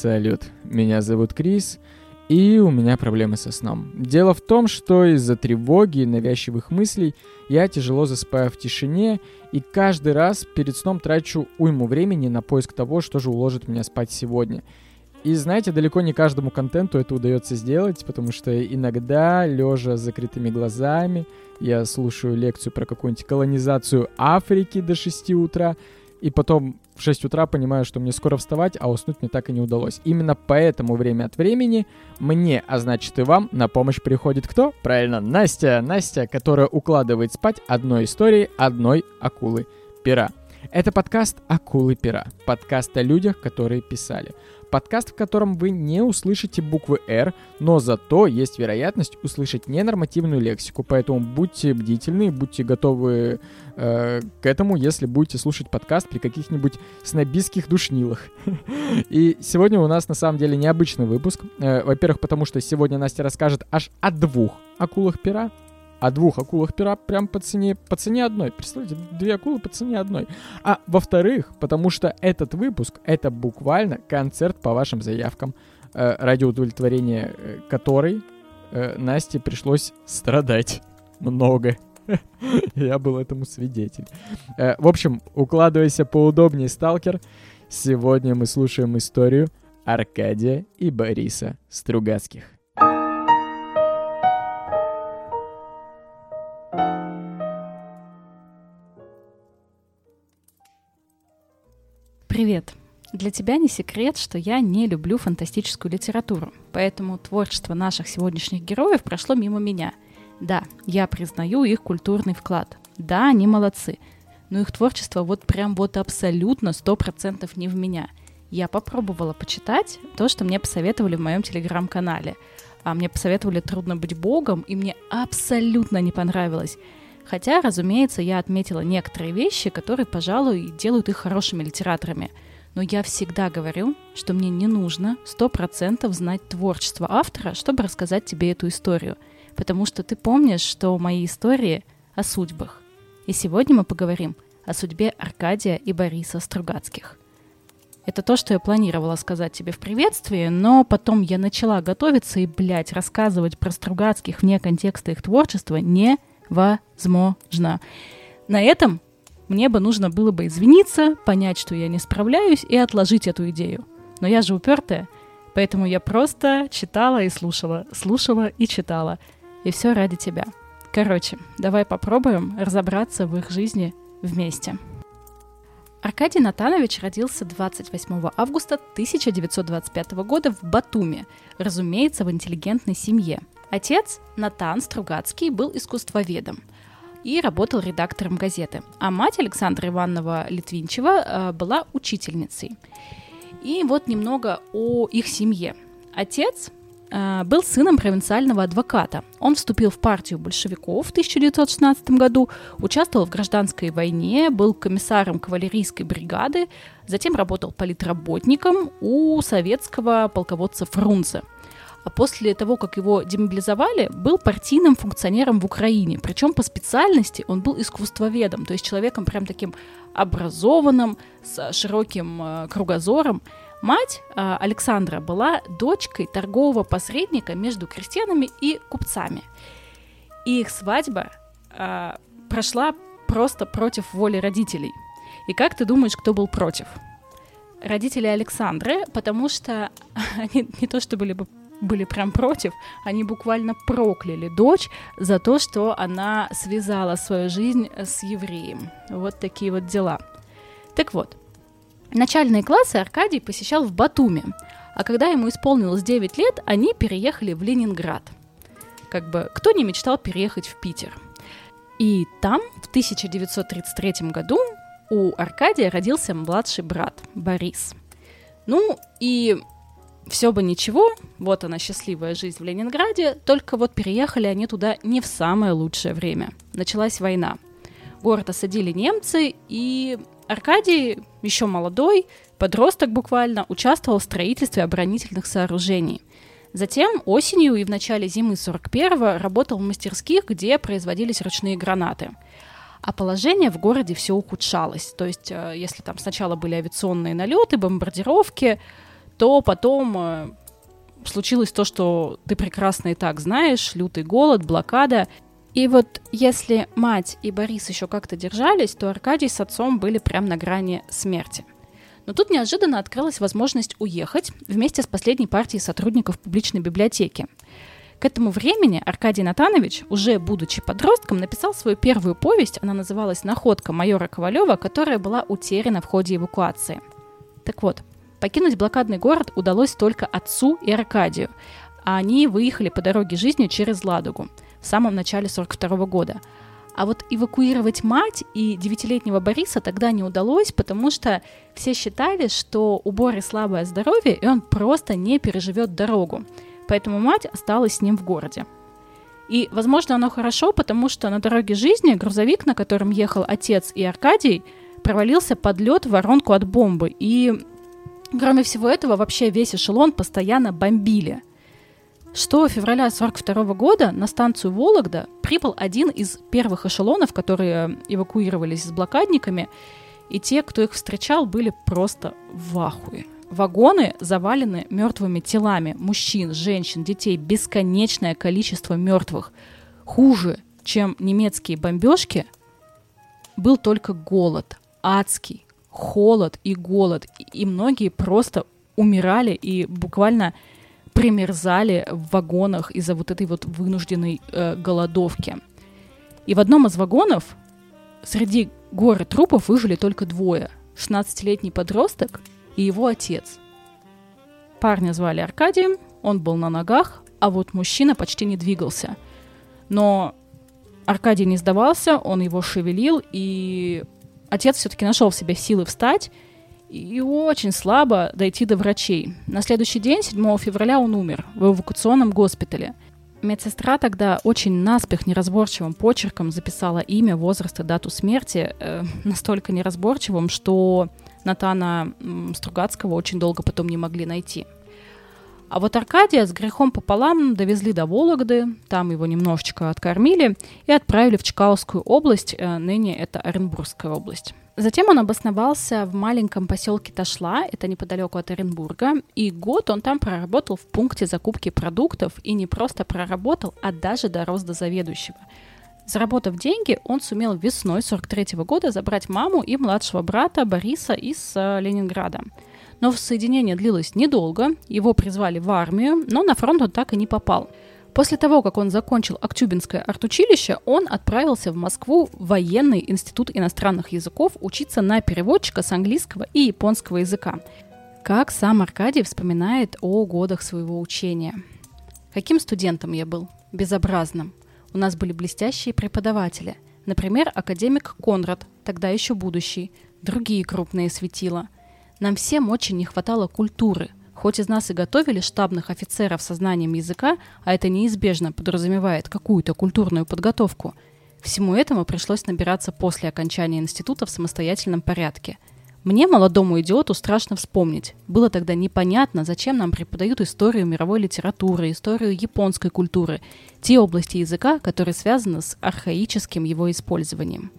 Салют, меня зовут Крис, и у меня проблемы со сном. Дело в том, что из-за тревоги и навязчивых мыслей я тяжело засыпаю в тишине, и каждый раз перед сном трачу уйму времени на поиск того, что же уложит меня спать сегодня. И знаете, далеко не каждому контенту это удается сделать, потому что иногда, лежа с закрытыми глазами, я слушаю лекцию про какую-нибудь колонизацию Африки до 6 утра, и потом в 6 утра понимаю, что мне скоро вставать, а уснуть мне так и не удалось. Именно поэтому время от времени мне, а значит и вам, на помощь приходит кто? Правильно, Настя. Настя, которая укладывает спать одной историей одной акулы пера. Это подкаст «Акулы пера». Подкаст о людях, которые писали. Подкаст, в котором вы не услышите буквы «Р», но зато есть вероятность услышать ненормативную лексику, поэтому будьте бдительны, будьте готовы э, к этому, если будете слушать подкаст при каких-нибудь снобистских душнилах. И сегодня у нас на самом деле необычный выпуск. Э, во-первых, потому что сегодня Настя расскажет аж о двух акулах пера, о двух акулах пера прям по цене, по цене одной. Представляете, две акулы по цене одной. А во-вторых, потому что этот выпуск — это буквально концерт по вашим заявкам, э, ради удовлетворения э, которой э, Насте пришлось страдать много. Я был этому свидетель. Э, в общем, укладывайся поудобнее, сталкер. Сегодня мы слушаем историю Аркадия и Бориса Стругацких. Привет! Для тебя не секрет, что я не люблю фантастическую литературу, поэтому творчество наших сегодняшних героев прошло мимо меня. Да, я признаю их культурный вклад. Да, они молодцы. Но их творчество вот прям вот абсолютно сто процентов не в меня. Я попробовала почитать то, что мне посоветовали в моем телеграм-канале. А мне посоветовали «Трудно быть богом», и мне абсолютно не понравилось. Хотя, разумеется, я отметила некоторые вещи, которые, пожалуй, делают их хорошими литераторами. Но я всегда говорю, что мне не нужно сто процентов знать творчество автора, чтобы рассказать тебе эту историю. Потому что ты помнишь, что мои истории о судьбах. И сегодня мы поговорим о судьбе Аркадия и Бориса Стругацких. Это то, что я планировала сказать тебе в приветствии, но потом я начала готовиться и, блядь, рассказывать про Стругацких вне контекста их творчества не возможно. На этом мне бы нужно было бы извиниться, понять, что я не справляюсь, и отложить эту идею. Но я же упертая, поэтому я просто читала и слушала, слушала и читала. И все ради тебя. Короче, давай попробуем разобраться в их жизни вместе. Аркадий Натанович родился 28 августа 1925 года в Батуми, разумеется, в интеллигентной семье – Отец, Натан Стругацкий, был искусствоведом и работал редактором газеты, а мать Александра Ивановна Литвинчева э, была учительницей. И вот немного о их семье. Отец был сыном провинциального адвоката. Он вступил в партию большевиков в 1916 году, участвовал в гражданской войне, был комиссаром кавалерийской бригады, затем работал политработником у советского полководца Фрунзе – а после того, как его демобилизовали, был партийным функционером в Украине. Причем по специальности он был искусствоведом, то есть человеком прям таким образованным, с широким э, кругозором. Мать э, Александра была дочкой торгового посредника между крестьянами и купцами. И их свадьба э, прошла просто против воли родителей. И как ты думаешь, кто был против? Родители Александры, потому что они не то что были бы были прям против, они буквально прокляли дочь за то, что она связала свою жизнь с евреем. Вот такие вот дела. Так вот, начальные классы Аркадий посещал в Батуми, а когда ему исполнилось 9 лет, они переехали в Ленинград. Как бы, кто не мечтал переехать в Питер? И там в 1933 году у Аркадия родился младший брат Борис. Ну и все бы ничего, вот она счастливая жизнь в Ленинграде, только вот переехали они туда не в самое лучшее время. Началась война. Город осадили немцы, и Аркадий, еще молодой, подросток буквально, участвовал в строительстве оборонительных сооружений. Затем осенью и в начале зимы 41-го работал в мастерских, где производились ручные гранаты. А положение в городе все ухудшалось. То есть, э, если там сначала были авиационные налеты, бомбардировки, то потом э, случилось то, что ты прекрасно и так знаешь, лютый голод, блокада. И вот если мать и Борис еще как-то держались, то Аркадий с отцом были прям на грани смерти. Но тут неожиданно открылась возможность уехать вместе с последней партией сотрудников публичной библиотеки. К этому времени Аркадий Натанович, уже будучи подростком, написал свою первую повесть, она называлась «Находка майора Ковалева», которая была утеряна в ходе эвакуации. Так вот, покинуть блокадный город удалось только отцу и Аркадию, а они выехали по дороге жизни через Ладогу в самом начале 42 года. А вот эвакуировать мать и девятилетнего Бориса тогда не удалось, потому что все считали, что у Бори слабое здоровье, и он просто не переживет дорогу поэтому мать осталась с ним в городе. И, возможно, оно хорошо, потому что на дороге жизни грузовик, на котором ехал отец и Аркадий, провалился под лед в воронку от бомбы. И, кроме всего этого, вообще весь эшелон постоянно бомбили. 6 февраля 1942 года на станцию Вологда прибыл один из первых эшелонов, которые эвакуировались с блокадниками, и те, кто их встречал, были просто в ахуе. Вагоны завалены мертвыми телами мужчин, женщин, детей. Бесконечное количество мертвых. Хуже, чем немецкие бомбежки, был только голод. Адский. Холод и голод. И многие просто умирали и буквально примерзали в вагонах из-за вот этой вот вынужденной э, голодовки. И в одном из вагонов среди горы трупов выжили только двое. 16-летний подросток и его отец. Парня звали Аркадием, он был на ногах, а вот мужчина почти не двигался. Но Аркадий не сдавался, он его шевелил, и отец все-таки нашел в себе силы встать и очень слабо дойти до врачей. На следующий день, 7 февраля, он умер в эвакуационном госпитале. Медсестра тогда очень наспех неразборчивым почерком записала имя, возраст и дату смерти, э, настолько неразборчивым, что Натана Стругацкого очень долго потом не могли найти. А вот Аркадия с грехом пополам довезли до Вологды, там его немножечко откормили и отправили в Чкаловскую область, э, ныне это Оренбургская область. Затем он обосновался в маленьком поселке Ташла, это неподалеку от Оренбурга, и год он там проработал в пункте закупки продуктов, и не просто проработал, а даже дорос до заведующего – Заработав деньги, он сумел весной 43 года забрать маму и младшего брата Бориса из э, Ленинграда. Но соединение длилось недолго, его призвали в армию, но на фронт он так и не попал. После того, как он закончил Актюбинское артучилище, он отправился в Москву в военный институт иностранных языков учиться на переводчика с английского и японского языка. Как сам Аркадий вспоминает о годах своего учения. Каким студентом я был? Безобразным. У нас были блестящие преподаватели. Например, академик Конрад, тогда еще будущий, другие крупные светила. Нам всем очень не хватало культуры. Хоть из нас и готовили штабных офицеров со знанием языка, а это неизбежно подразумевает какую-то культурную подготовку, всему этому пришлось набираться после окончания института в самостоятельном порядке – мне, молодому идиоту, страшно вспомнить. Было тогда непонятно, зачем нам преподают историю мировой литературы, историю японской культуры, те области языка, которые связаны с архаическим его использованием.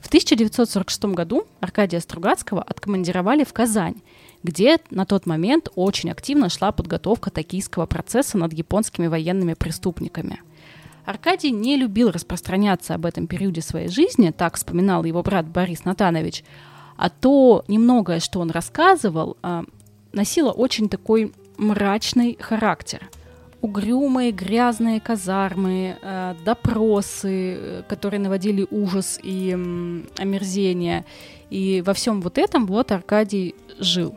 В 1946 году Аркадия Стругацкого откомандировали в Казань, где на тот момент очень активно шла подготовка токийского процесса над японскими военными преступниками. Аркадий не любил распространяться об этом периоде своей жизни, так вспоминал его брат Борис Натанович, а то немногое, что он рассказывал, а, носило очень такой мрачный характер. Угрюмые, грязные казармы, а, допросы, которые наводили ужас и омерзение. И во всем вот этом вот Аркадий жил.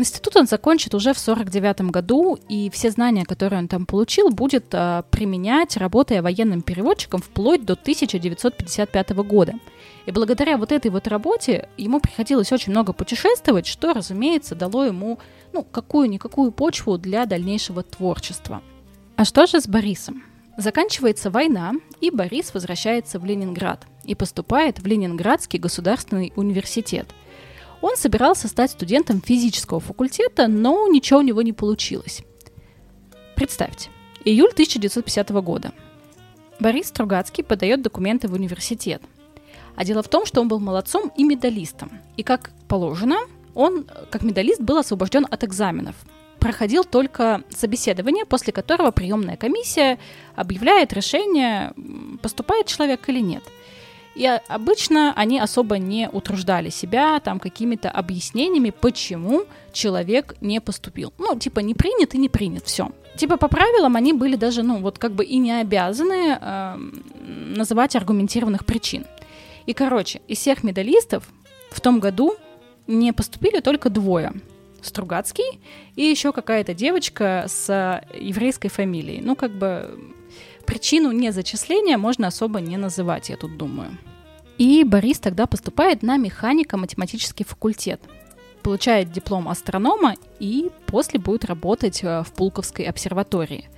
Институт он закончит уже в 49 году, и все знания, которые он там получил, будет а, применять, работая военным переводчиком вплоть до 1955 года. И благодаря вот этой вот работе ему приходилось очень много путешествовать, что, разумеется, дало ему ну, какую-никакую почву для дальнейшего творчества. А что же с Борисом? Заканчивается война, и Борис возвращается в Ленинград и поступает в Ленинградский государственный университет – он собирался стать студентом физического факультета, но ничего у него не получилось. Представьте, июль 1950 года. Борис Стругацкий подает документы в университет. А дело в том, что он был молодцом и медалистом. И как положено, он, как медалист, был освобожден от экзаменов. Проходил только собеседование, после которого приемная комиссия объявляет решение, поступает человек или нет – и обычно они особо не утруждали себя там какими-то объяснениями, почему человек не поступил. Ну, типа, не принят и не принят, все. Типа, по правилам они были даже, ну, вот как бы и не обязаны э, называть аргументированных причин. И, короче, из всех медалистов в том году не поступили только двое. Стругацкий и еще какая-то девочка с еврейской фамилией. Ну, как бы причину незачисления можно особо не называть, я тут думаю. И Борис тогда поступает на механико-математический факультет, получает диплом астронома и после будет работать э, в Пулковской обсерватории.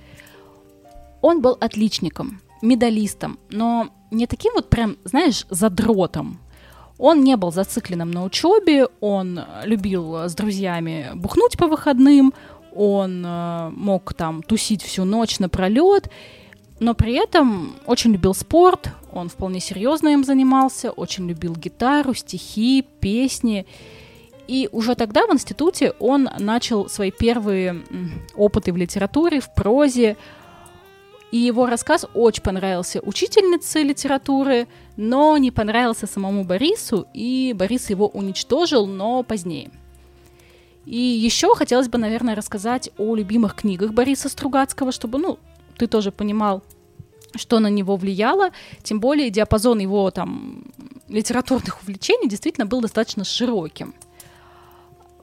Он был отличником, медалистом, но не таким вот прям, знаешь, задротом. Он не был зацикленным на учебе, он любил с друзьями бухнуть по выходным, он э, мог там тусить всю ночь напролет, но при этом очень любил спорт, он вполне серьезно им занимался, очень любил гитару, стихи, песни. И уже тогда в институте он начал свои первые опыты в литературе, в прозе. И его рассказ очень понравился учительнице литературы, но не понравился самому Борису, и Борис его уничтожил, но позднее. И еще хотелось бы, наверное, рассказать о любимых книгах Бориса Стругацкого, чтобы, ну, ты тоже понимал, что на него влияло, тем более диапазон его там литературных увлечений действительно был достаточно широким.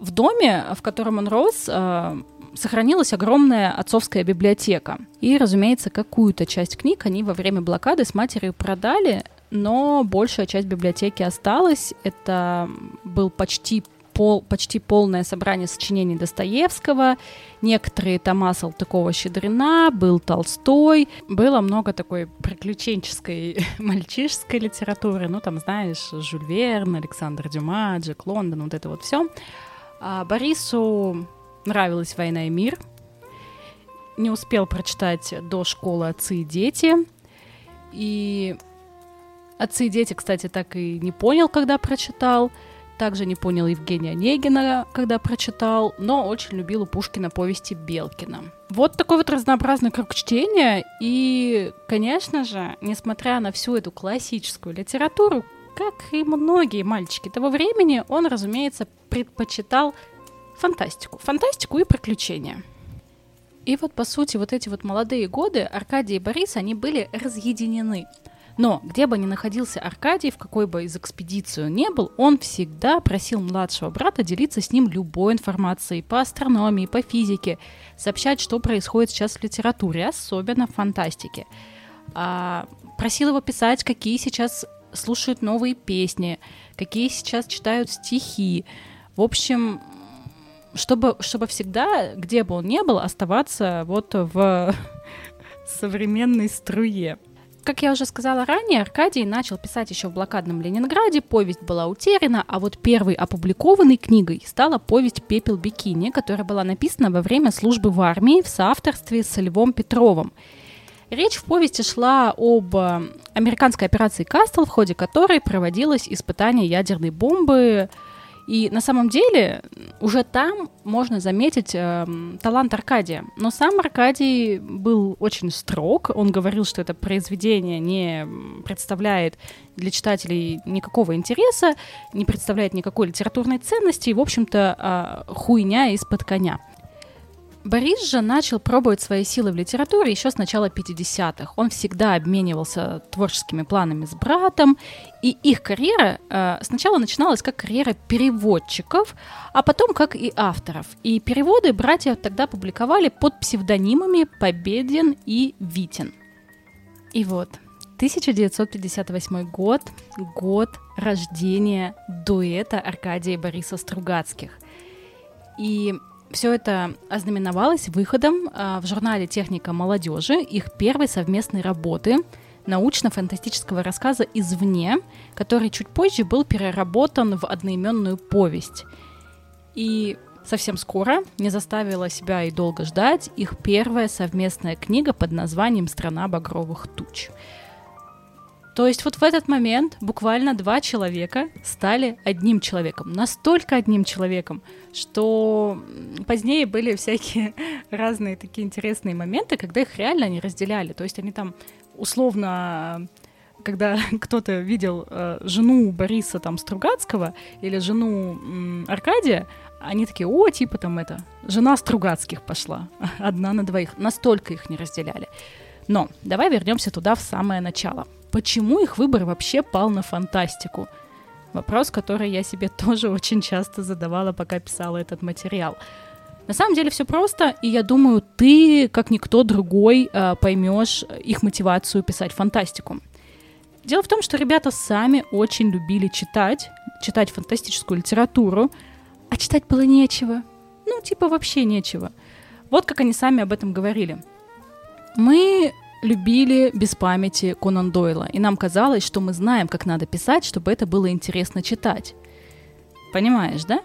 В доме, в котором он рос, э, сохранилась огромная отцовская библиотека. И, разумеется, какую-то часть книг они во время блокады с матерью продали, но большая часть библиотеки осталась. Это был почти пол, почти полное собрание сочинений Достоевского, некоторые тома Салтыкова-Щедрина, был Толстой, было много такой приключенческой мальчишеской литературы, ну там, знаешь, Жюль Верн, Александр Дюма, Джек Лондон, вот это вот все. А Борису нравилась «Война и мир», не успел прочитать до школы «Отцы и дети», и «Отцы и дети», кстати, так и не понял, когда прочитал – также не понял Евгения Онегина, когда прочитал, но очень любил у Пушкина повести Белкина. Вот такой вот разнообразный круг чтения, и, конечно же, несмотря на всю эту классическую литературу, как и многие мальчики того времени, он, разумеется, предпочитал фантастику. Фантастику и приключения. И вот, по сути, вот эти вот молодые годы Аркадий и Борис, они были разъединены – но где бы ни находился Аркадий, в какой бы из экспедицию не был, он всегда просил младшего брата делиться с ним любой информацией по астрономии, по физике, сообщать, что происходит сейчас в литературе, особенно в фантастике. А, просил его писать, какие сейчас слушают новые песни, какие сейчас читают стихи. В общем, чтобы, чтобы всегда, где бы он ни был, оставаться вот в современной струе. Как я уже сказала ранее, Аркадий начал писать еще в блокадном Ленинграде, повесть была утеряна, а вот первой опубликованной книгой стала повесть «Пепел бикини», которая была написана во время службы в армии в соавторстве с Львом Петровым. Речь в повести шла об э, американской операции «Кастл», в ходе которой проводилось испытание ядерной бомбы и на самом деле уже там можно заметить э, талант Аркадия. Но сам Аркадий был очень строг. Он говорил, что это произведение не представляет для читателей никакого интереса, не представляет никакой литературной ценности и, в общем-то, э, хуйня из-под коня. Борис же начал пробовать свои силы в литературе еще с начала 50-х. Он всегда обменивался творческими планами с братом, и их карьера э, сначала начиналась как карьера переводчиков, а потом как и авторов. И переводы братья тогда публиковали под псевдонимами Победин и Витин. И вот, 1958 год, год рождения дуэта Аркадия и Бориса Стругацких. И все это ознаменовалось выходом э, в журнале «Техника молодежи» их первой совместной работы научно-фантастического рассказа «Извне», который чуть позже был переработан в одноименную повесть. И совсем скоро не заставила себя и долго ждать их первая совместная книга под названием «Страна багровых туч». То есть вот в этот момент буквально два человека стали одним человеком, настолько одним человеком, что позднее были всякие разные такие интересные моменты, когда их реально не разделяли. То есть они там условно когда кто-то видел э, жену Бориса там Стругацкого или жену м, Аркадия, они такие, о, типа там это, жена Стругацких пошла, одна на двоих. Настолько их не разделяли. Но давай вернемся туда в самое начало. Почему их выбор вообще пал на фантастику? Вопрос, который я себе тоже очень часто задавала, пока писала этот материал. На самом деле все просто, и я думаю, ты, как никто другой, э, поймешь их мотивацию писать фантастику. Дело в том, что ребята сами очень любили читать, читать фантастическую литературу, а читать было нечего. Ну, типа вообще нечего. Вот как они сами об этом говорили. Мы любили без памяти Конан Дойла, и нам казалось, что мы знаем, как надо писать, чтобы это было интересно читать. Понимаешь, да?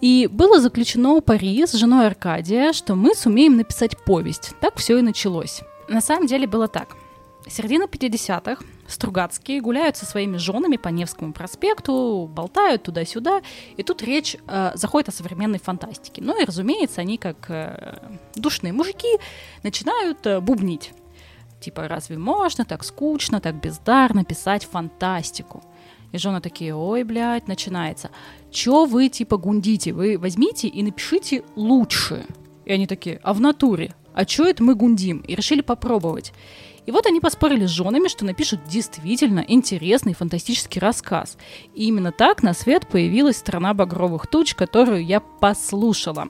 И было заключено пари с женой Аркадия, что мы сумеем написать повесть. Так все и началось. На самом деле было так. Середина 50-х, Стругацкие гуляют со своими женами по Невскому проспекту, болтают туда-сюда, и тут речь э, заходит о современной фантастике. Ну и, разумеется, они, как э, душные мужики, начинают э, бубнить. Типа, разве можно так скучно, так бездарно писать фантастику? И жена такие, ой, блядь, начинается. Чё вы, типа, гундите? Вы возьмите и напишите лучше. И они такие, а в натуре? А чё это мы гундим? И решили попробовать. И вот они поспорили с женами, что напишут действительно интересный фантастический рассказ. И именно так на свет появилась «Страна багровых туч», которую я послушала.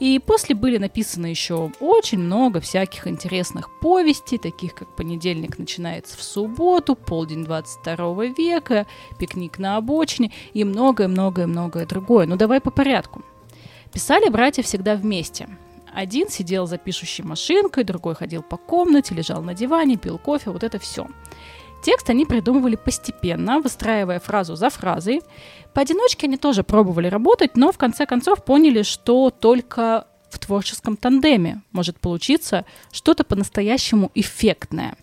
И после были написаны еще очень много всяких интересных повестей, таких как «Понедельник начинается в субботу», «Полдень 22 века», «Пикник на обочине» и многое-многое-многое другое. Ну давай по порядку. Писали братья всегда вместе – один сидел за пишущей машинкой, другой ходил по комнате, лежал на диване, пил кофе, вот это все. Текст они придумывали постепенно, выстраивая фразу за фразой. Поодиночке они тоже пробовали работать, но в конце концов поняли, что только в творческом тандеме может получиться что-то по-настоящему эффектное.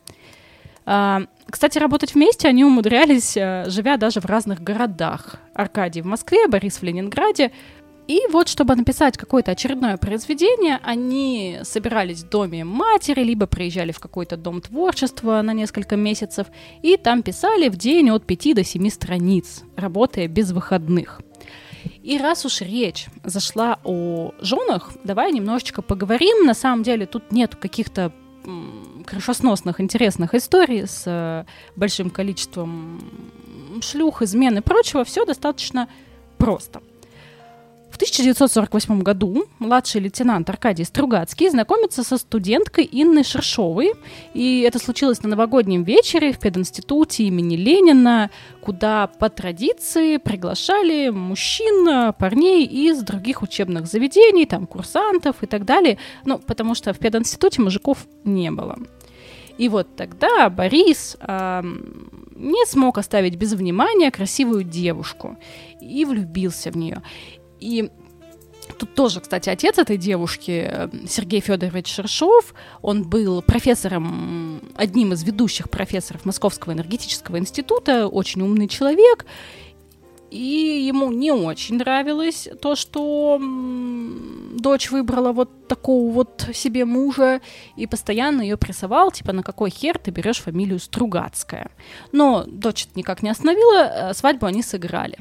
А, кстати, работать вместе они умудрялись, э, живя даже в разных городах. Аркадий в Москве, Борис в Ленинграде. И вот, чтобы написать какое-то очередное произведение, они собирались в доме матери, либо приезжали в какой-то дом творчества на несколько месяцев, и там писали в день от 5 до 7 страниц, работая без выходных. И раз уж речь зашла о женах, давай немножечко поговорим. На самом деле тут нет каких-то крышесносных, интересных историй с э, большим количеством шлюх, измен и прочего. Все достаточно просто. В 1948 году младший лейтенант Аркадий Стругацкий знакомится со студенткой Инной Шершовой, и это случилось на новогоднем вечере в пединституте имени Ленина, куда по традиции приглашали мужчин, парней из других учебных заведений, там курсантов и так далее, ну, потому что в пединституте мужиков не было. И вот тогда Борис э, не смог оставить без внимания красивую девушку и влюбился в нее. И Тут тоже, кстати, отец этой девушки, э, Сергей Федорович Шершов, он был профессором, одним из ведущих профессоров Московского энергетического института, очень умный человек, и ему не очень нравилось то, что дочь выбрала вот такого вот себе мужа и постоянно ее прессовал, типа, на какой хер ты берешь фамилию Стругацкая. Но дочь никак не остановила, э, свадьбу они сыграли.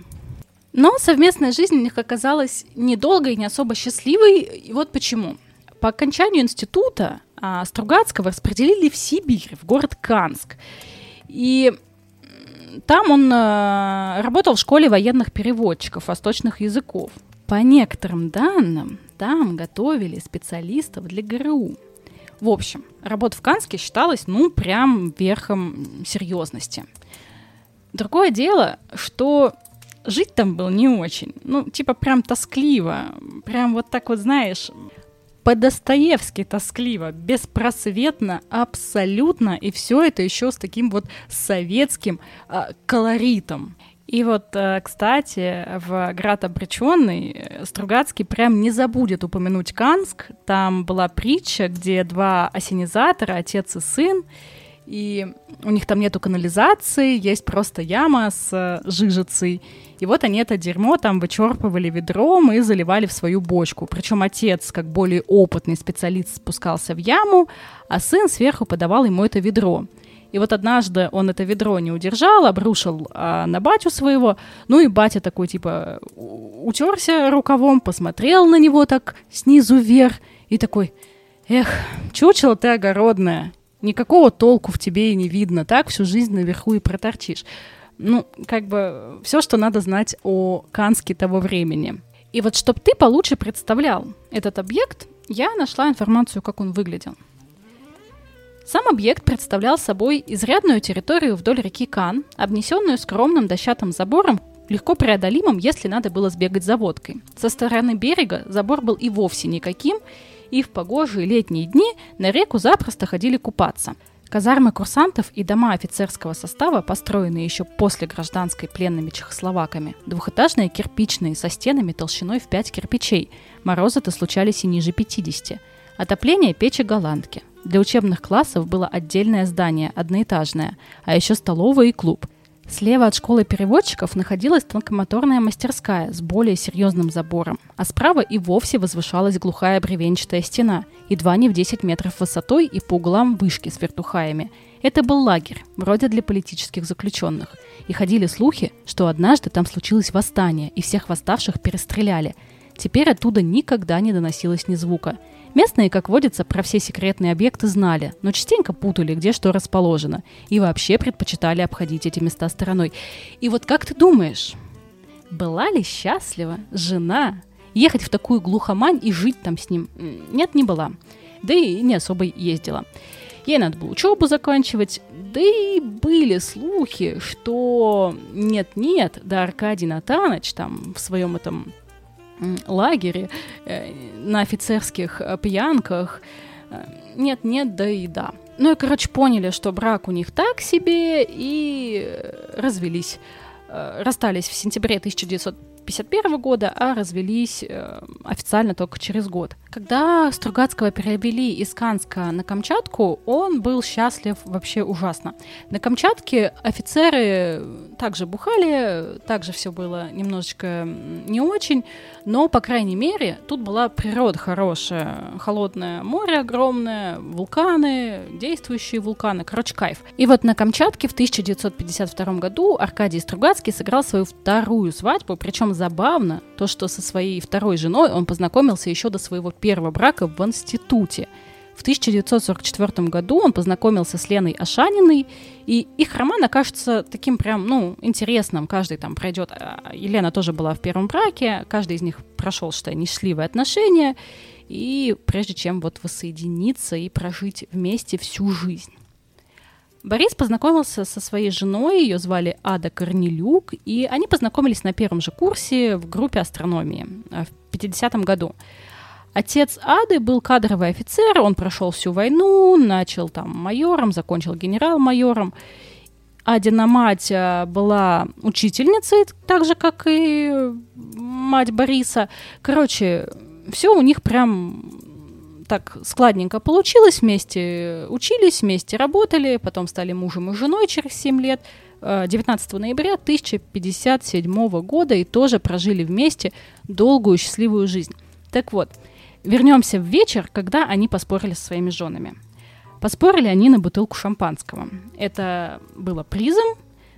Но совместная жизнь у них оказалась недолгой и не особо счастливой. И вот почему. По окончанию института а, Стругацкого распределили в Сибирь, в город Канск. И там он а, работал в школе военных переводчиков восточных языков. По некоторым данным, там готовили специалистов для ГРУ. В общем, работа в Канске считалась, ну, прям верхом серьезности. Другое дело, что жить там было не очень. Ну, типа прям тоскливо. Прям вот так вот, знаешь, по-достоевски тоскливо, беспросветно, абсолютно, и все это еще с таким вот советским э, колоритом. И вот, э, кстати, в «Град обреченный» Стругацкий прям не забудет упомянуть Канск. Там была притча, где два осенизатора, отец и сын, и у них там нету канализации, есть просто яма с э, жижицей. И вот они это дерьмо там вычерпывали ведром и заливали в свою бочку. Причем отец, как более опытный специалист, спускался в яму, а сын сверху подавал ему это ведро. И вот однажды он это ведро не удержал, обрушил а, на батю своего. Ну и батя такой, типа, утерся рукавом, посмотрел на него так снизу вверх и такой, эх, чучело ты огородное, никакого толку в тебе и не видно, так всю жизнь наверху и проторчишь. Ну, как бы все, что надо знать о Канске того времени. И вот чтобы ты получше представлял этот объект, я нашла информацию, как он выглядел. Сам объект представлял собой изрядную территорию вдоль реки Кан, обнесенную скромным дощатым забором, легко преодолимым, если надо было сбегать за водкой. Со стороны берега забор был и вовсе никаким, и в погожие летние дни на реку запросто ходили купаться. Казармы курсантов и дома офицерского состава, построенные еще после гражданской пленными чехословаками, двухэтажные кирпичные со стенами толщиной в 5 кирпичей. Морозы-то случались и ниже 50. Отопление печи голландки. Для учебных классов было отдельное здание, одноэтажное, а еще столовая и клуб. Слева от школы переводчиков находилась тонкомоторная мастерская с более серьезным забором, а справа и вовсе возвышалась глухая бревенчатая стена, едва не в 10 метров высотой и по углам вышки с вертухаями. Это был лагерь, вроде для политических заключенных. И ходили слухи, что однажды там случилось восстание, и всех восставших перестреляли. Теперь оттуда никогда не доносилось ни звука – Местные, как водится, про все секретные объекты знали, но частенько путали, где что расположено, и вообще предпочитали обходить эти места стороной. И вот как ты думаешь, была ли счастлива жена ехать в такую глухомань и жить там с ним? Нет, не была. Да и не особо ездила. Ей надо было учебу заканчивать, да и были слухи, что нет-нет, да Аркадий Натаныч там в своем этом лагере, э, на офицерских э, пьянках. Э, да и да. Ну и, короче, поняли, что брак у них так себе, и развелись. Расстались в сентябре 1900 1951 года, а развелись э, официально только через год. Когда Стругацкого перевели из Канска на Камчатку, он был счастлив вообще ужасно. На Камчатке офицеры также бухали, также все было немножечко не очень, но, по крайней мере, тут была природа хорошая. Холодное море огромное, вулканы, действующие вулканы, короче, кайф. И вот на Камчатке в 1952 году Аркадий Стругацкий сыграл свою вторую свадьбу, причем забавно то, что со своей второй женой он познакомился еще до своего первого брака в институте. В 1944 году он познакомился с Леной Ашаниной, и их роман окажется таким прям, ну, интересным. Каждый там пройдет... А, Елена тоже была в первом браке, каждый из них прошел, что несчастливые отношения, и прежде чем вот воссоединиться и прожить вместе всю жизнь. Борис познакомился со своей женой, ее звали Ада Корнелюк, и они познакомились на первом же курсе в группе астрономии э, в 50-м году. Отец Ады был кадровый офицер, он прошел всю войну, начал там майором, закончил генерал-майором. Адина мать э, была учительницей, так же, как и мать Бориса. Короче, все у них прям так складненько получилось, вместе учились, вместе работали, потом стали мужем и женой через 7 лет. 19 э, ноября 1057 года и тоже прожили вместе долгую счастливую жизнь. Так вот, вернемся в вечер, когда они поспорили со своими женами. Поспорили они на бутылку шампанского. Это было призом,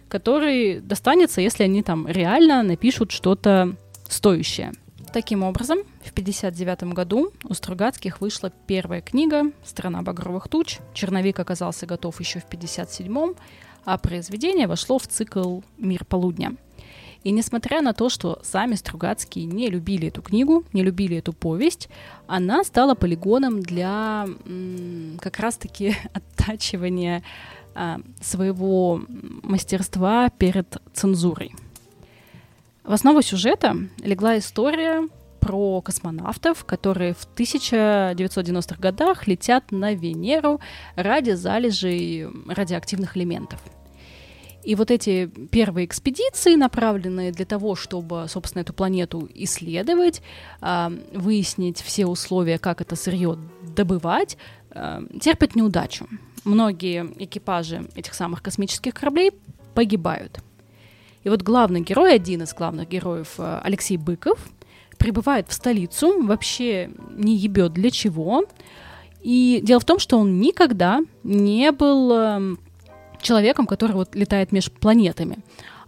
который достанется, если они там реально напишут что-то стоящее – Таким образом, в 1959 году у Стругацких вышла первая книга «Страна багровых туч». Черновик оказался готов еще в 1957 а произведение вошло в цикл «Мир полудня». И несмотря на то, что сами Стругацкие не любили эту книгу, не любили эту повесть, она стала полигоном для как раз-таки оттачивания а, своего мастерства перед цензурой. В основу сюжета легла история про космонавтов, которые в 1990-х годах летят на Венеру ради залежей радиоактивных элементов. И вот эти первые экспедиции, направленные для того, чтобы, собственно, эту планету исследовать, а, выяснить все условия, как это сырье добывать, а, терпят неудачу. многие экипажи этих самых космических кораблей погибают. И вот главный герой, один из главных героев, э, Алексей Быков, прибывает в столицу, вообще не ебет для чего. И дело в том, что он никогда не был эм, человеком, который вот летает между планетами.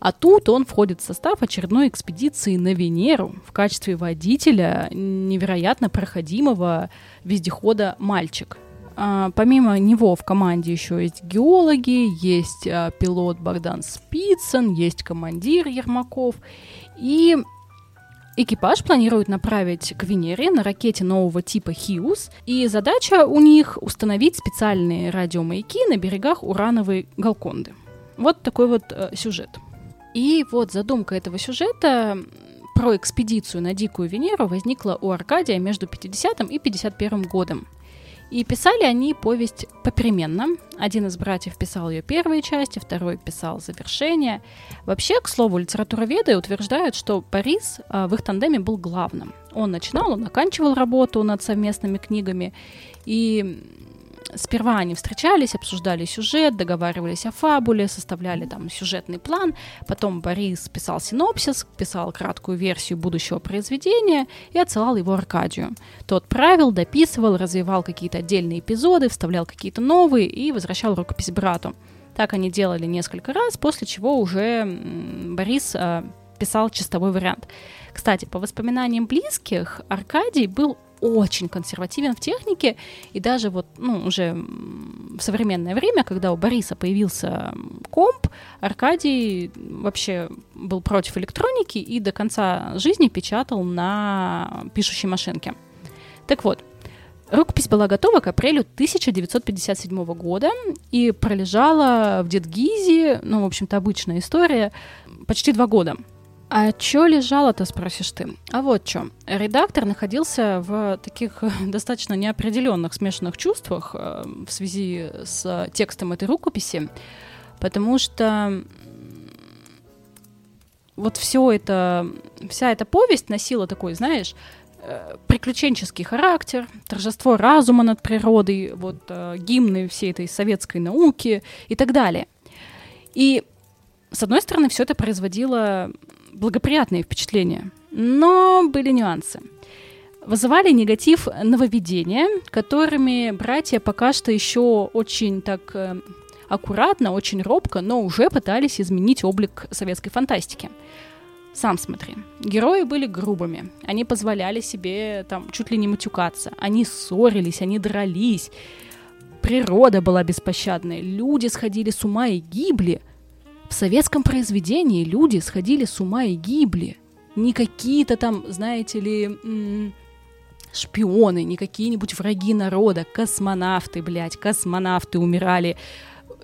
А тут он входит в состав очередной экспедиции на Венеру в качестве водителя невероятно проходимого вездехода «Мальчик». А, помимо него в команде еще есть геологи, есть а, пилот Богдан Спицын, есть командир Ермаков. И Экипаж планирует направить к Венере на ракете нового типа «Хиус», и задача у них установить специальные радиомаяки на берегах урановой Галконды. Вот такой вот э, сюжет. И вот задумка этого сюжета про экспедицию на Дикую Венеру возникла у Аркадия между 50 и 51 годом. И писали они повесть попеременно. Один из братьев писал ее первые части, второй писал завершение. Вообще, к слову, литературоведы утверждают, что Борис а, в их тандеме был главным. Он начинал, он оканчивал работу над совместными книгами. И сперва они встречались, обсуждали сюжет, договаривались о фабуле, составляли там сюжетный план. Потом Борис писал синопсис, писал краткую версию будущего произведения и отсылал его Аркадию. Тот правил, дописывал, развивал какие-то отдельные эпизоды, вставлял какие-то новые и возвращал рукопись брату. Так они делали несколько раз, после чего уже Борис э, писал чистовой вариант. Кстати, по воспоминаниям близких, Аркадий был очень консервативен в технике, и даже вот, ну, уже в современное время, когда у Бориса появился комп, Аркадий вообще был против электроники и до конца жизни печатал на пишущей машинке. Так вот, Рукопись была готова к апрелю 1957 года и пролежала в Дедгизе, ну, в общем-то, обычная история, почти два года. А чё лежало-то, спросишь ты? А вот чё. Редактор находился в таких достаточно неопределенных смешанных чувствах э, в связи с текстом этой рукописи, потому что вот все это, вся эта повесть носила такой, знаешь, э, приключенческий характер, торжество разума над природой, вот э, гимны всей этой советской науки и так далее. И с одной стороны, все это производило благоприятные впечатления, но были нюансы. Вызывали негатив нововведения, которыми братья пока что еще очень так э, аккуратно, очень робко, но уже пытались изменить облик советской фантастики. Сам смотри, герои были грубыми, они позволяли себе там чуть ли не матюкаться, они ссорились, они дрались, природа была беспощадной, люди сходили с ума и гибли – в советском произведении люди сходили с ума и гибли. Не какие-то там, знаете ли, шпионы, не какие-нибудь враги народа, космонавты, блядь, космонавты умирали,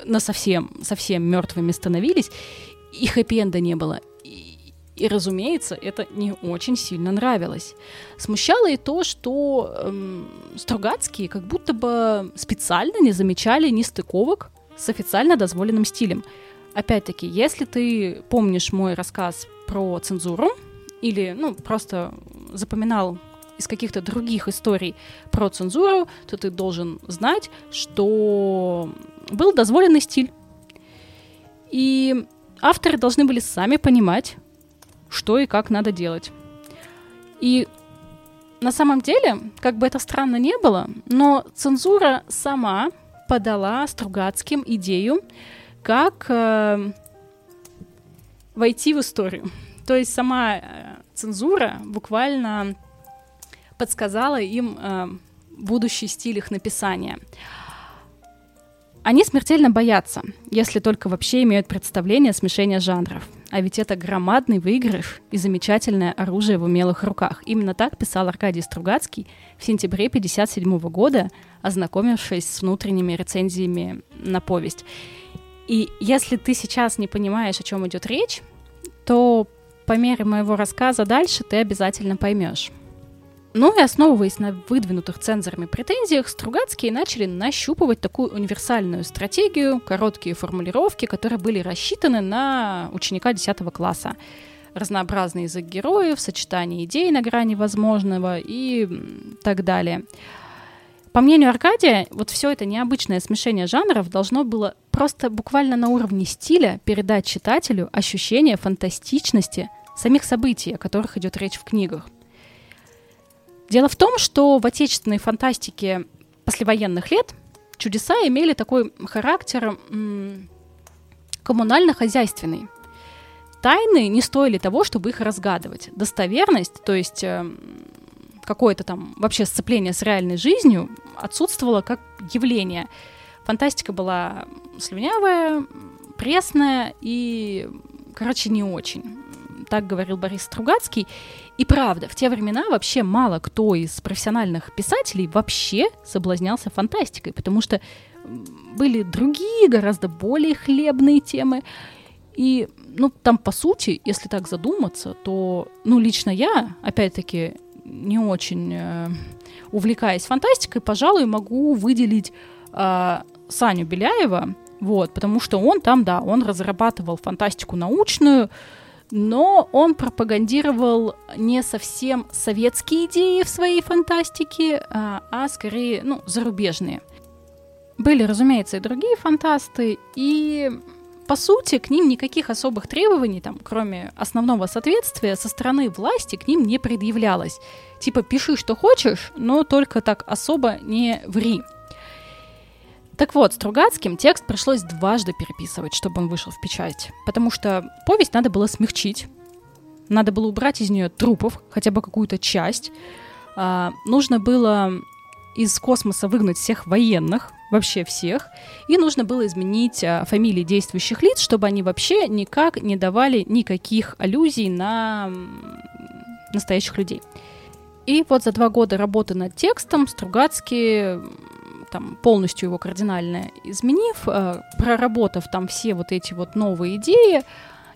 на совсем, совсем мертвыми становились, и хэппи-энда не было. И, и, разумеется, это не очень сильно нравилось. Смущало и то, что эм, Стругацкие как будто бы специально не замечали нестыковок с официально дозволенным стилем. Опять-таки, если ты помнишь мой рассказ про цензуру или, ну, просто запоминал из каких-то других историй про цензуру, то ты должен знать, что был дозволенный стиль. И авторы должны были сами понимать, что и как надо делать. И на самом деле, как бы это странно не было, но цензура сама подала Стругацким идею как э, войти в историю. То есть сама э, цензура буквально подсказала им э, будущий стиль их написания. Они смертельно боятся, если только вообще имеют представление о смешении жанров. А ведь это громадный выигрыш и замечательное оружие в умелых руках. Именно так писал Аркадий Стругацкий в сентябре 1957 года, ознакомившись с внутренними рецензиями на повесть. И если ты сейчас не понимаешь, о чем идет речь, то по мере моего рассказа дальше ты обязательно поймешь. Ну и основываясь на выдвинутых цензорами претензиях, Стругацкие начали нащупывать такую универсальную стратегию, короткие формулировки, которые были рассчитаны на ученика 10 класса. Разнообразный язык героев, сочетание идей на грани возможного и так далее. По мнению Аркадия, вот все это необычное смешение жанров должно было просто буквально на уровне стиля передать читателю ощущение фантастичности самих событий, о которых идет речь в книгах. Дело в том, что в отечественной фантастике послевоенных лет чудеса имели такой характер коммунально-хозяйственный. Тайны не стоили того, чтобы их разгадывать. Достоверность, то есть э, какое-то там вообще сцепление с реальной жизнью отсутствовало как явление. Фантастика была слюнявая, пресная и, короче, не очень. Так говорил Борис Стругацкий. И правда, в те времена вообще мало кто из профессиональных писателей вообще соблазнялся фантастикой, потому что были другие, гораздо более хлебные темы. И, ну, там, по сути, если так задуматься, то, ну, лично я, опять-таки, не очень э, увлекаясь фантастикой, пожалуй, могу выделить э, Саню Беляева, вот, потому что он там, да, он разрабатывал фантастику научную, но он пропагандировал не совсем советские идеи в своей фантастике, а, а скорее, ну, зарубежные. Были, разумеется, и другие фантасты, и по сути, к ним никаких особых требований, там, кроме основного соответствия, со стороны власти к ним не предъявлялось. Типа, пиши, что хочешь, но только так особо не ври. Так вот, Стругацким текст пришлось дважды переписывать, чтобы он вышел в печать, потому что повесть надо было смягчить, надо было убрать из нее трупов, хотя бы какую-то часть, а, нужно было из космоса выгнать всех военных, вообще всех, и нужно было изменить а, фамилии действующих лиц, чтобы они вообще никак не давали никаких аллюзий на настоящих людей. И вот за два года работы над текстом Стругацкий там полностью его кардинально изменив, э, проработав там все вот эти вот новые идеи,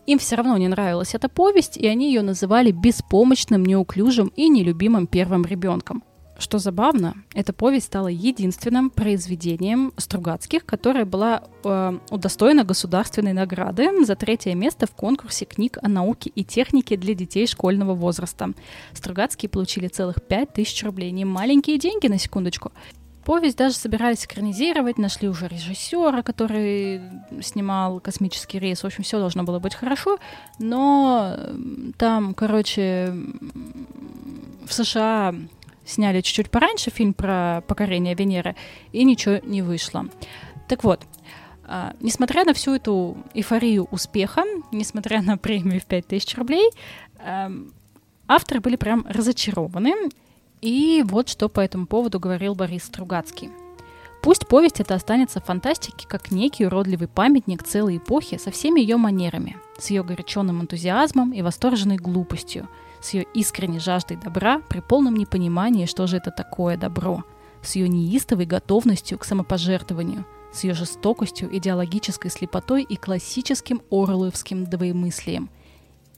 им все равно не нравилась эта повесть, и они ее называли беспомощным, неуклюжим и нелюбимым первым ребенком. Что забавно, эта повесть стала единственным произведением Стругацких, которая была э, удостоена государственной награды за третье место в конкурсе книг о науке и технике для детей школьного возраста. Стругацкие получили целых 5000 рублей. Не маленькие деньги, на секундочку. Повесть даже собирались экранизировать, нашли уже режиссера, который снимал «Космический рейс». В общем, все должно было быть хорошо, но там, короче, в США сняли чуть-чуть пораньше фильм про покорение Венеры, и ничего не вышло. Так вот, Uh, несмотря на всю эту эйфорию успеха, несмотря на премию в 5000 рублей, uh, авторы были прям разочарованы. И вот что по этому поводу говорил Борис Стругацкий. Пусть повесть это останется фантастике как некий уродливый памятник целой эпохи со всеми ее манерами, с ее горяченным энтузиазмом и восторженной глупостью – с ее искренней жаждой добра при полном непонимании, что же это такое добро, с ее неистовой готовностью к самопожертвованию, с ее жестокостью, идеологической слепотой и классическим орловским двоемыслием.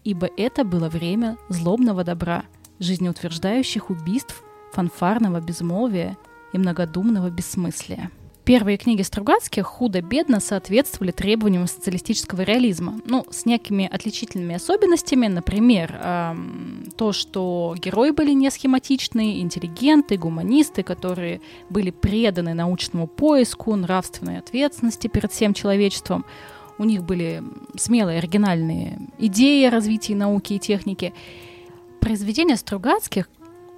Ибо это было время злобного добра, жизнеутверждающих убийств, фанфарного безмолвия и многодумного бессмыслия. Первые книги Стругацких худо-бедно соответствовали требованиям социалистического реализма. Ну, с некими отличительными особенностями, например, эм, то, что герои были не схематичные, интеллигенты, гуманисты, которые были преданы научному поиску, нравственной ответственности перед всем человечеством. У них были смелые, оригинальные идеи о развитии науки и техники. Произведения Стругацких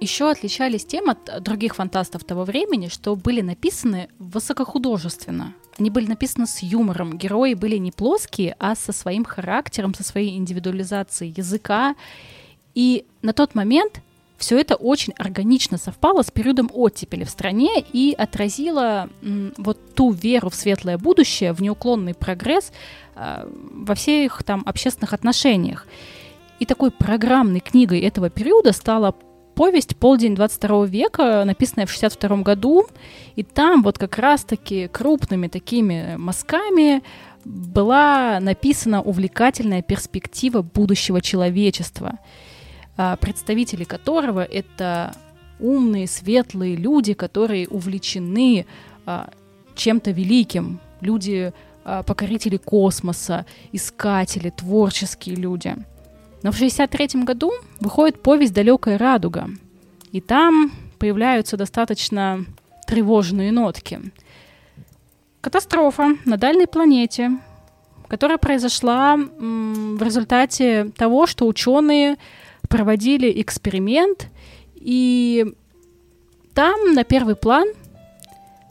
еще отличались тем от других фантастов того времени, что были написаны высокохудожественно. Они были написаны с юмором. Герои были не плоские, а со своим характером, со своей индивидуализацией языка. И на тот момент все это очень органично совпало с периодом оттепели в стране и отразило м, вот ту веру в светлое будущее, в неуклонный прогресс э, во всех там общественных отношениях. И такой программной книгой этого периода стала повесть «Полдень 22 века», написанная в 62 году, и там вот как раз-таки крупными такими мазками была написана увлекательная перспектива будущего человечества, а, представители которого это умные, светлые люди, которые увлечены а, чем-то великим, люди, а, покорители космоса, искатели, творческие люди – но в 1963 году выходит повесть «Далекая радуга», и там появляются достаточно тревожные нотки. Катастрофа на дальней планете, которая произошла в результате того, что ученые проводили эксперимент, и там на первый план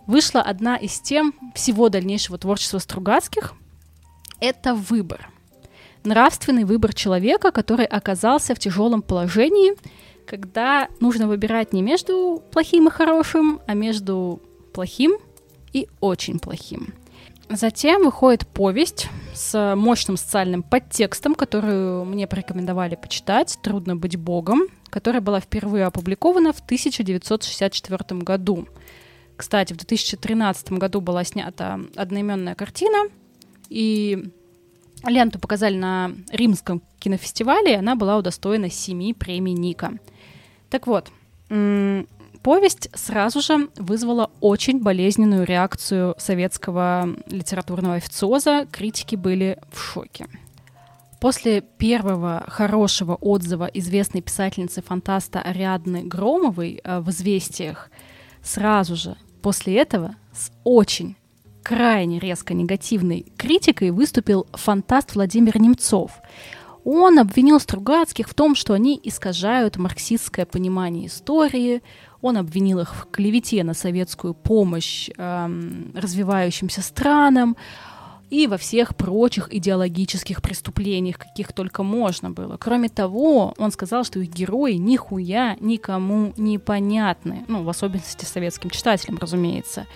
вышла одна из тем всего дальнейшего творчества Стругацких. Это выбор. Нравственный выбор человека, который оказался в тяжелом положении, когда нужно выбирать не между плохим и хорошим, а между плохим и очень плохим. Затем выходит повесть с мощным социальным подтекстом, которую мне порекомендовали почитать «Трудно быть богом», которая была впервые опубликована в 1964 году. Кстати, в 2013 году была снята одноименная картина, и ленту показали на Римском кинофестивале, и она была удостоена семи премий Ника. Так вот, Повесть сразу же вызвала очень болезненную реакцию советского литературного официоза. Критики были в шоке. После первого хорошего отзыва известной писательницы-фантаста Ариадны Громовой э, в «Известиях», сразу же после этого с очень крайне резко негативной критикой выступил фантаст Владимир Немцов. Он обвинил Стругацких в том, что они искажают марксистское понимание истории, он обвинил их в клевете на советскую помощь эм, развивающимся странам и во всех прочих идеологических преступлениях, каких только можно было. Кроме того, он сказал, что их герои нихуя никому не понятны, ну, в особенности советским читателям, разумеется.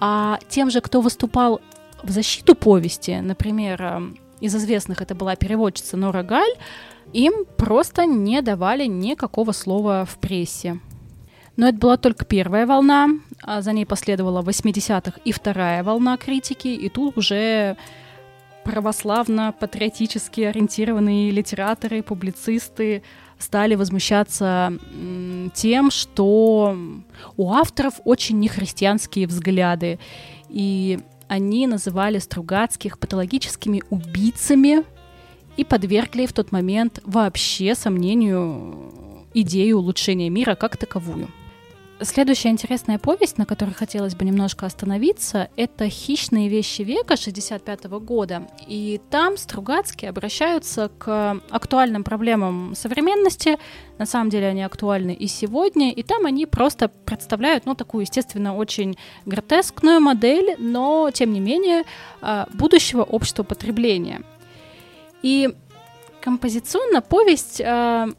А тем же, кто выступал в защиту повести, например, эм, из известных это была переводчица Нора Галь, им просто не давали никакого слова в прессе. Но это была только первая волна, а за ней последовала в 80-х и вторая волна критики, и тут уже православно-патриотически ориентированные литераторы, публицисты стали возмущаться тем, что у авторов очень нехристианские взгляды, и они называли Стругацких патологическими убийцами и подвергли в тот момент вообще сомнению идею улучшения мира как таковую. Следующая интересная повесть, на которой хотелось бы немножко остановиться, это «Хищные вещи века» 65 года. И там Стругацкие обращаются к актуальным проблемам современности. На самом деле они актуальны и сегодня. И там они просто представляют, ну, такую, естественно, очень гротескную модель, но, тем не менее, а, будущего общества потребления. И композиционно повесть а,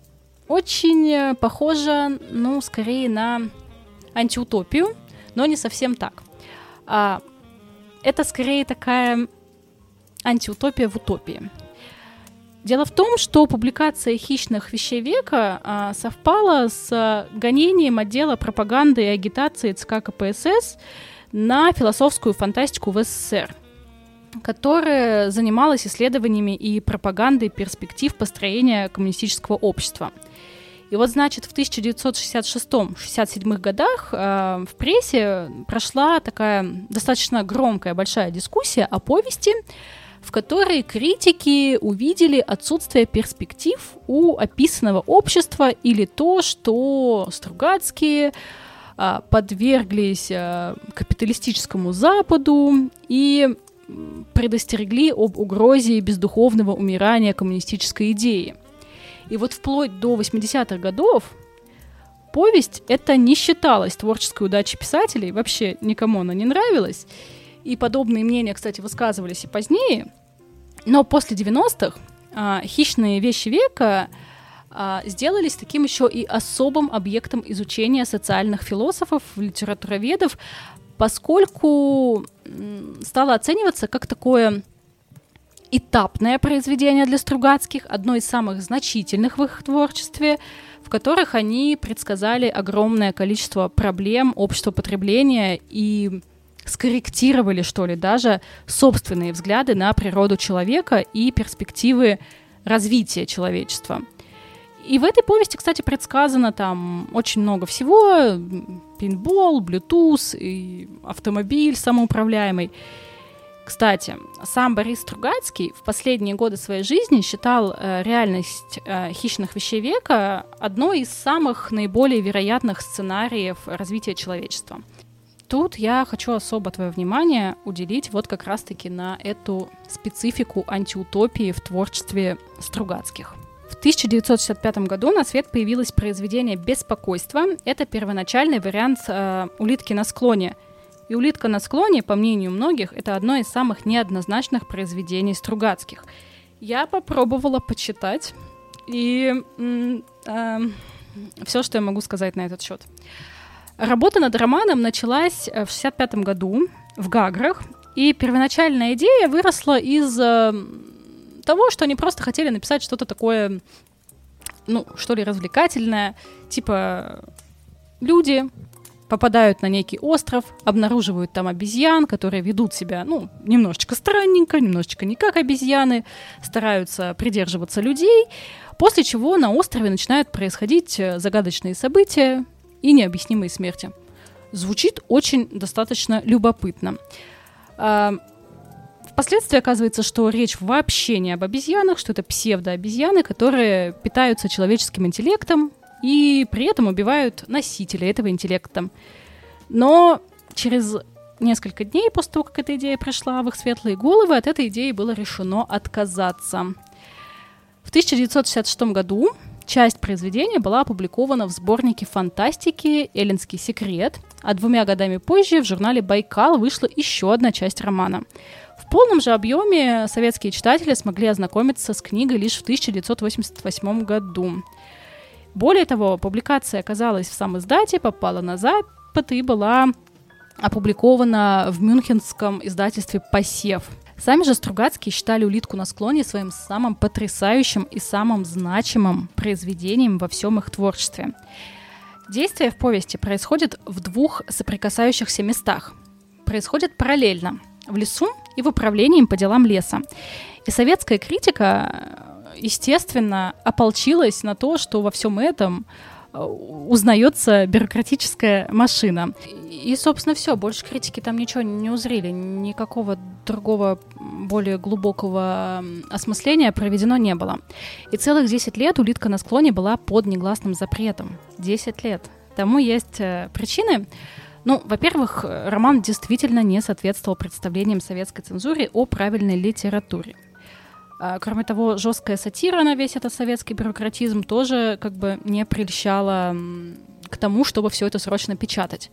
очень похожа, ну, скорее на антиутопию, но не совсем так. А, это скорее такая антиутопия в утопии. Дело в том, что публикация хищных вещей века а, совпала с гонением отдела пропаганды и агитации ЦК КПСС на философскую фантастику в СССР, которая занималась исследованиями и пропагандой перспектив построения коммунистического общества – и вот, значит, в 1966-67 годах э, в прессе прошла такая достаточно громкая большая дискуссия о повести, в которой критики увидели отсутствие перспектив у описанного общества или то, что Стругацкие э, подверглись э, капиталистическому Западу и предостерегли об угрозе бездуховного умирания коммунистической идеи – и вот вплоть до 80-х годов повесть это не считалось творческой удачей писателей, вообще никому она не нравилась. И подобные мнения, кстати, высказывались и позднее. Но после 90-х а, хищные вещи века а, сделались таким еще и особым объектом изучения социальных философов, литературоведов, поскольку стало оцениваться как такое этапное произведение для Стругацких, одно из самых значительных в их творчестве, в которых они предсказали огромное количество проблем общества потребления и скорректировали, что ли, даже собственные взгляды на природу человека и перспективы развития человечества. И в этой повести, кстати, предсказано там очень много всего. Пинбол, Bluetooth, и автомобиль самоуправляемый. Кстати, сам Борис Стругацкий в последние годы своей жизни считал э, реальность э, хищных вещей века одной из самых наиболее вероятных сценариев развития человечества. Тут я хочу особо твое внимание уделить вот как раз-таки на эту специфику антиутопии в творчестве Стругацких. В 1965 году на свет появилось произведение «Беспокойство». Это первоначальный вариант э, «Улитки на склоне». И «Улитка на склоне», по мнению многих, это одно из самых неоднозначных произведений Стругацких. Я попробовала почитать, и э, э, все, что я могу сказать на этот счет. Работа над романом началась э, в 65 году в Гаграх, и первоначальная идея выросла из э, того, что они просто хотели написать что-то такое, ну, что ли, развлекательное, типа люди попадают на некий остров, обнаруживают там обезьян, которые ведут себя, ну, немножечко странненько, немножечко не как обезьяны, стараются придерживаться людей, после чего на острове начинают происходить э, загадочные события и необъяснимые смерти. Звучит очень достаточно любопытно. А, Впоследствии оказывается, что речь вообще не об обезьянах, что это псевдообезьяны, которые питаются человеческим интеллектом и при этом убивают носителя этого интеллекта. Но через несколько дней после того, как эта идея пришла в их светлые головы, от этой идеи было решено отказаться. В 1966 году часть произведения была опубликована в сборнике фантастики «Эллинский секрет», а двумя годами позже в журнале «Байкал» вышла еще одна часть романа – в полном же объеме советские читатели смогли ознакомиться с книгой лишь в 1988 году. Более того, публикация оказалась в сам издате, попала на Запад и была опубликована в мюнхенском издательстве «Посев». Сами же Стругацкие считали «Улитку на склоне» своим самым потрясающим и самым значимым произведением во всем их творчестве. Действие в повести происходит в двух соприкасающихся местах. Происходит параллельно – в лесу и в управлении по делам леса. И советская критика, естественно, ополчилась на то, что во всем этом э, узнается бюрократическая машина. И, собственно, все. Больше критики там ничего не узрели. Никакого другого, более глубокого осмысления проведено не было. И целых 10 лет улитка на склоне была под негласным запретом. 10 лет. Тому есть э, причины. Ну, во-первых, роман действительно не соответствовал представлениям советской цензуры о правильной литературе. А, кроме того, жесткая сатира на весь этот советский бюрократизм тоже как бы не прельщала к тому, чтобы все это срочно печатать.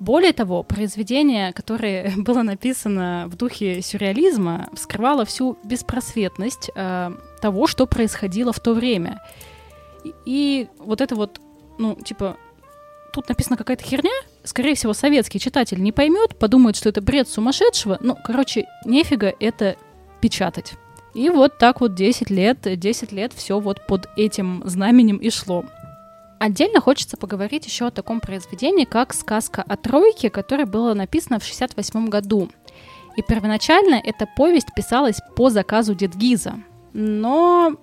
Более того, произведение, которое было написано в духе сюрреализма, вскрывало всю беспросветность э, того, что происходило в то время. И, и вот это вот, ну, типа, тут написана какая-то херня, скорее всего, советский читатель не поймет, подумает, что это бред сумасшедшего. Ну, короче, нефига это печатать. И вот так вот 10 лет, 10 лет все вот под этим знаменем и шло. Отдельно хочется поговорить еще о таком произведении, как «Сказка о тройке», которое было написано в 68 году. И первоначально эта повесть писалась по заказу Дедгиза. Но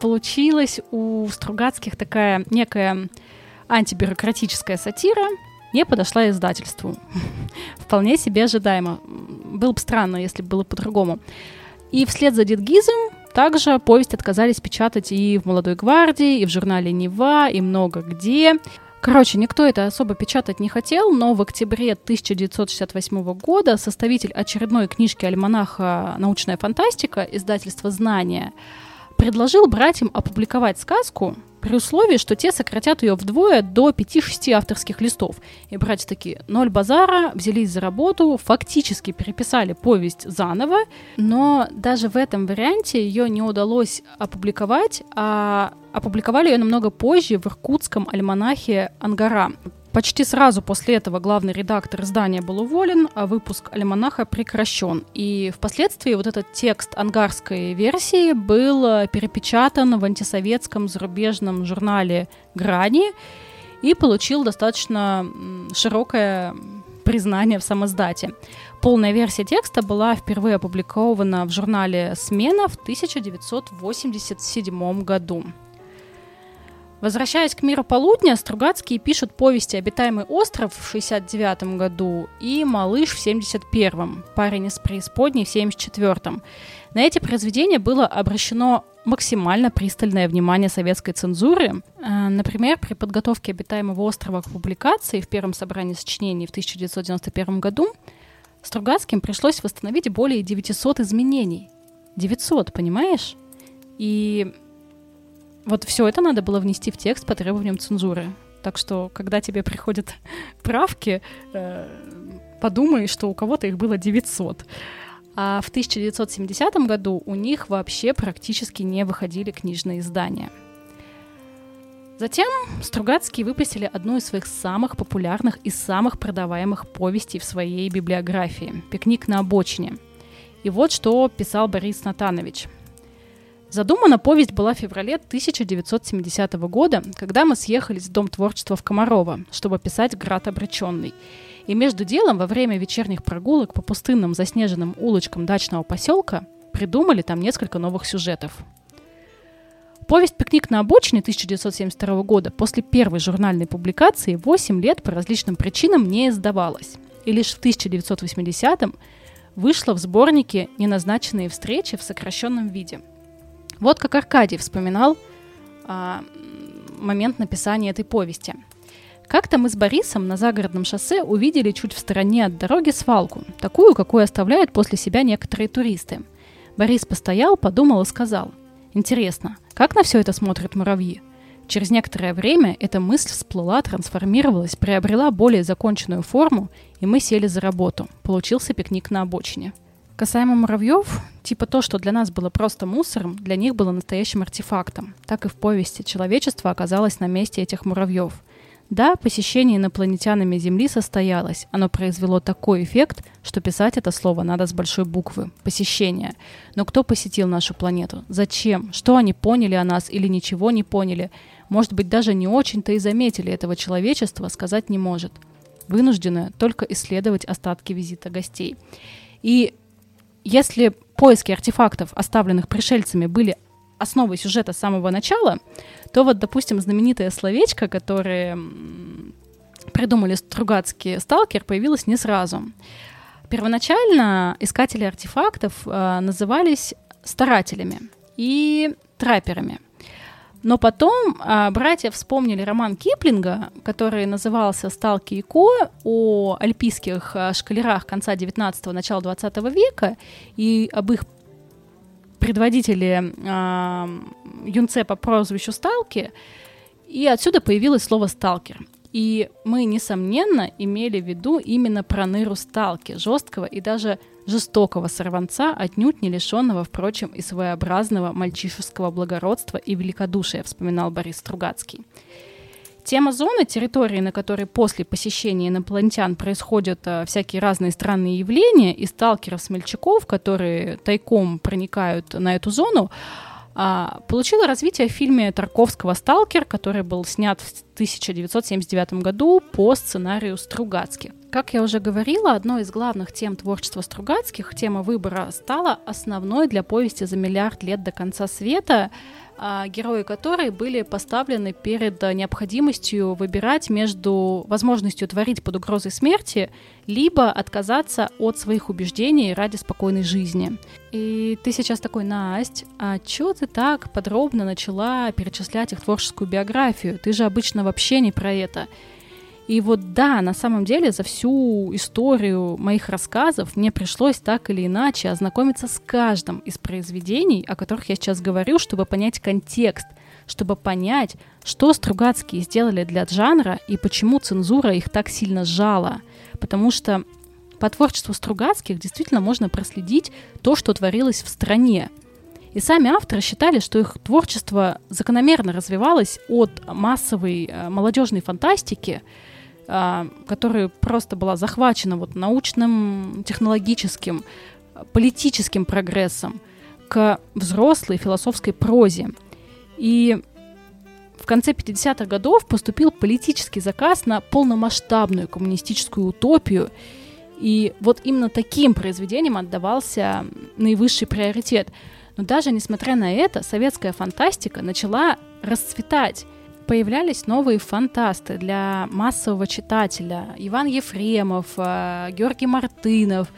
получилась у Стругацких такая некая антибюрократическая сатира не подошла издательству. Вполне себе ожидаемо. Было бы странно, если было по-другому. И вслед за Дедгизом также повесть отказались печатать и в «Молодой гвардии», и в журнале «Нева», и много где. Короче, никто это особо печатать не хотел, но в октябре 1968 года составитель очередной книжки альманаха «Научная фантастика» издательства «Знания» предложил братьям опубликовать сказку при условии, что те сократят ее вдвое до 5-6 авторских листов. И братья такие, ноль базара, взялись за работу, фактически переписали повесть заново, но даже в этом варианте ее не удалось опубликовать, а опубликовали ее намного позже в иркутском альманахе «Ангара». Почти сразу после этого главный редактор издания был уволен, а выпуск «Альманаха» прекращен. И впоследствии вот этот текст ангарской версии был э, перепечатан в антисоветском зарубежном журнале «Грани» и получил достаточно широкое признание в самоздате. Полная версия текста была впервые опубликована в журнале «Смена» в 1987 году. Возвращаясь к миру полудня, Стругацкие пишут повести «Обитаемый остров» в 69 году и «Малыш» в 71-м, «Парень из преисподней» в 74-м. На эти произведения было обращено максимально пристальное внимание советской цензуры. Э, например, при подготовке «Обитаемого острова» к публикации в первом собрании сочинений в 1991 году Стругацким пришлось восстановить более 900 изменений. 900, понимаешь? И вот все это надо было внести в текст по требованиям цензуры. Так что, когда тебе приходят правки, э, подумай, что у кого-то их было 900. А в 1970 году у них вообще практически не выходили книжные издания. Затем Стругацкие выпустили одну из своих самых популярных и самых продаваемых повестей в своей библиографии «Пикник на обочине». И вот что писал Борис Натанович – Задумана повесть была в феврале 1970 года, когда мы съехались в Дом творчества в Комарово, чтобы писать «Град обреченный». И между делом во время вечерних прогулок по пустынным заснеженным улочкам дачного поселка придумали там несколько новых сюжетов. Повесть «Пикник на обочине» 1972 года после первой журнальной публикации 8 лет по различным причинам не издавалась. И лишь в 1980-м вышла в сборнике «Неназначенные встречи» в сокращенном виде – вот как Аркадий вспоминал а, момент написания этой повести. Как-то мы с Борисом на загородном шоссе увидели чуть в стороне от дороги свалку, такую, какую оставляют после себя некоторые туристы. Борис постоял, подумал и сказал, «Интересно, как на все это смотрят муравьи?» Через некоторое время эта мысль всплыла, трансформировалась, приобрела более законченную форму, и мы сели за работу. Получился пикник на обочине – Касаемо муравьев, типа то, что для нас было просто мусором, для них было настоящим артефактом. Так и в повести человечество оказалось на месте этих муравьев. Да, посещение инопланетянами Земли состоялось. Оно произвело такой эффект, что писать это слово надо с большой буквы. Посещение. Но кто посетил нашу планету? Зачем? Что они поняли о нас или ничего не поняли? Может быть, даже не очень-то и заметили этого человечества, сказать не может. Вынуждены только исследовать остатки визита гостей. И если поиски артефактов, оставленных пришельцами, были основой сюжета с самого начала, то вот, допустим, знаменитое словечко, которое придумали Стругацкий сталкер, появилось не сразу. Первоначально искатели артефактов э, назывались старателями и трапперами. Но потом а, братья вспомнили роман Киплинга, который назывался «Сталки и Ко» о альпийских а, шкалерах конца 19-го, начала 20 века и об их предводителе а, юнце по прозвищу Сталки, и отсюда появилось слово «сталкер». И мы, несомненно, имели в виду именно проныру Сталки, жесткого и даже жестокого сорванца, отнюдь не лишенного, впрочем, и своеобразного мальчишеского благородства и великодушия, вспоминал Борис Стругацкий. Тема зоны, территории, на которой после посещения инопланетян происходят а, всякие разные странные явления, и сталкеров-смельчаков, которые тайком проникают на эту зону, а, получила развитие в фильме Тарковского «Сталкер», который был снят в 1979 году по сценарию Стругацких. Как я уже говорила, одной из главных тем творчества Стругацких, тема выбора, стала основной для повести «За миллиард лет до конца света», а, герои которой были поставлены перед необходимостью выбирать между возможностью творить под угрозой смерти, либо отказаться от своих убеждений ради спокойной жизни. И ты сейчас такой, Насть, а чё ты так подробно начала перечислять их творческую биографию? Ты же обычно вообще не про это. И вот да, на самом деле за всю историю моих рассказов мне пришлось так или иначе ознакомиться с каждым из произведений, о которых я сейчас говорю, чтобы понять контекст, чтобы понять, что Стругацкие сделали для жанра и почему цензура их так сильно сжала. Потому что по творчеству Стругацких действительно можно проследить то, что творилось в стране. И сами авторы считали, что их творчество закономерно развивалось от массовой э, молодежной фантастики которая просто была захвачена вот научным, технологическим, политическим прогрессом к взрослой философской прозе. И в конце 50-х годов поступил политический заказ на полномасштабную коммунистическую утопию, и вот именно таким произведениям отдавался наивысший приоритет. Но даже несмотря на это, советская фантастика начала расцветать. Появлялись новые фантасты для массового читателя. Иван Ефремов, э, Георгий Мартынов,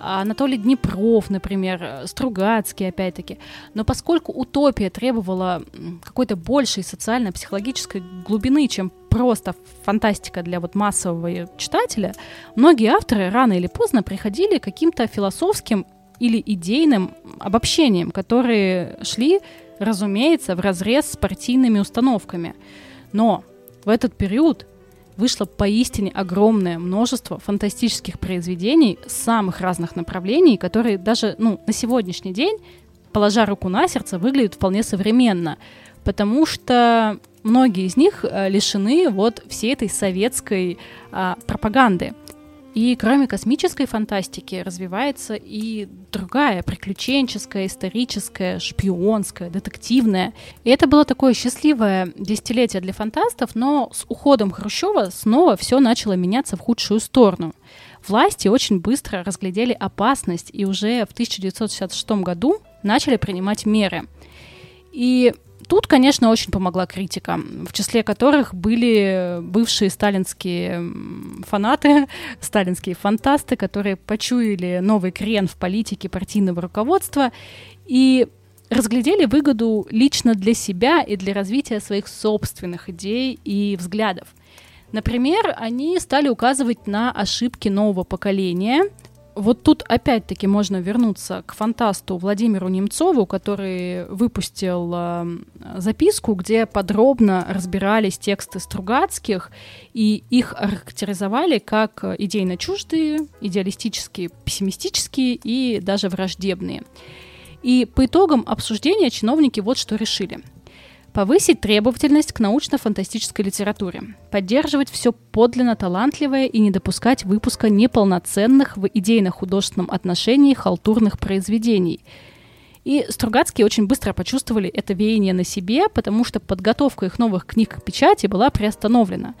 Анатолий Днепров, например, Стругацкий, опять-таки. Но поскольку утопия требовала какой-то большей социально-психологической глубины, чем просто фантастика для вот массового читателя, многие авторы рано или поздно приходили к каким-то философским или идейным обобщениям, которые шли, разумеется, в разрез с партийными установками. Но в этот период вышло поистине огромное множество фантастических произведений самых разных направлений, которые даже ну, на сегодняшний день, положа руку на сердце, выглядят вполне современно, потому что многие из них э, лишены вот всей этой советской а, пропаганды. И кроме космической фантастики развивается и другая приключенческая, историческая, шпионская, детективная. И это было такое счастливое десятилетие для фантастов, но с уходом Хрущева снова все начало меняться в худшую сторону. Власти очень быстро разглядели опасность и уже в 1966 году начали принимать меры. И Тут, конечно, очень помогла критика, в числе которых были бывшие сталинские фанаты, сталинские фантасты, которые почуяли новый крен в политике партийного руководства и разглядели выгоду лично для себя и для развития своих собственных идей и взглядов. Например, они стали указывать на ошибки нового поколения, вот тут опять-таки можно вернуться к фантасту Владимиру Немцову, который выпустил э, записку, где подробно разбирались тексты Стругацких, и их характеризовали как идейно чуждые, идеалистические, пессимистические и даже враждебные. И по итогам обсуждения чиновники вот что решили – Повысить требовательность к научно-фантастической литературе. Поддерживать все подлинно талантливое и не допускать выпуска неполноценных в идейно-художественном отношении халтурных произведений. И Стругацкие очень быстро почувствовали это веяние на себе, потому что подготовка их новых книг к печати была приостановлена.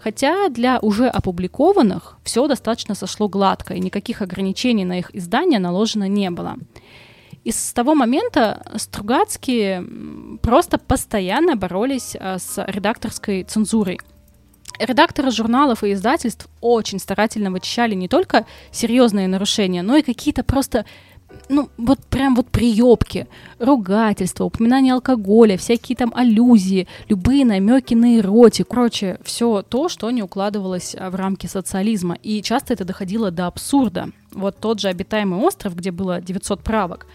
Хотя для уже опубликованных все достаточно сошло гладко, и никаких ограничений на их издание наложено не было. И с того момента Стругацкие просто постоянно боролись а, с редакторской цензурой. Редакторы журналов и издательств очень старательно вычищали не только серьезные нарушения, но и какие-то просто ну, вот прям вот приебки, ругательства, упоминания алкоголя, всякие там аллюзии, любые намеки на эротику. Короче, все то, что не укладывалось а, в рамки социализма. И часто это доходило до абсурда. Вот тот же обитаемый остров, где было 900 правок,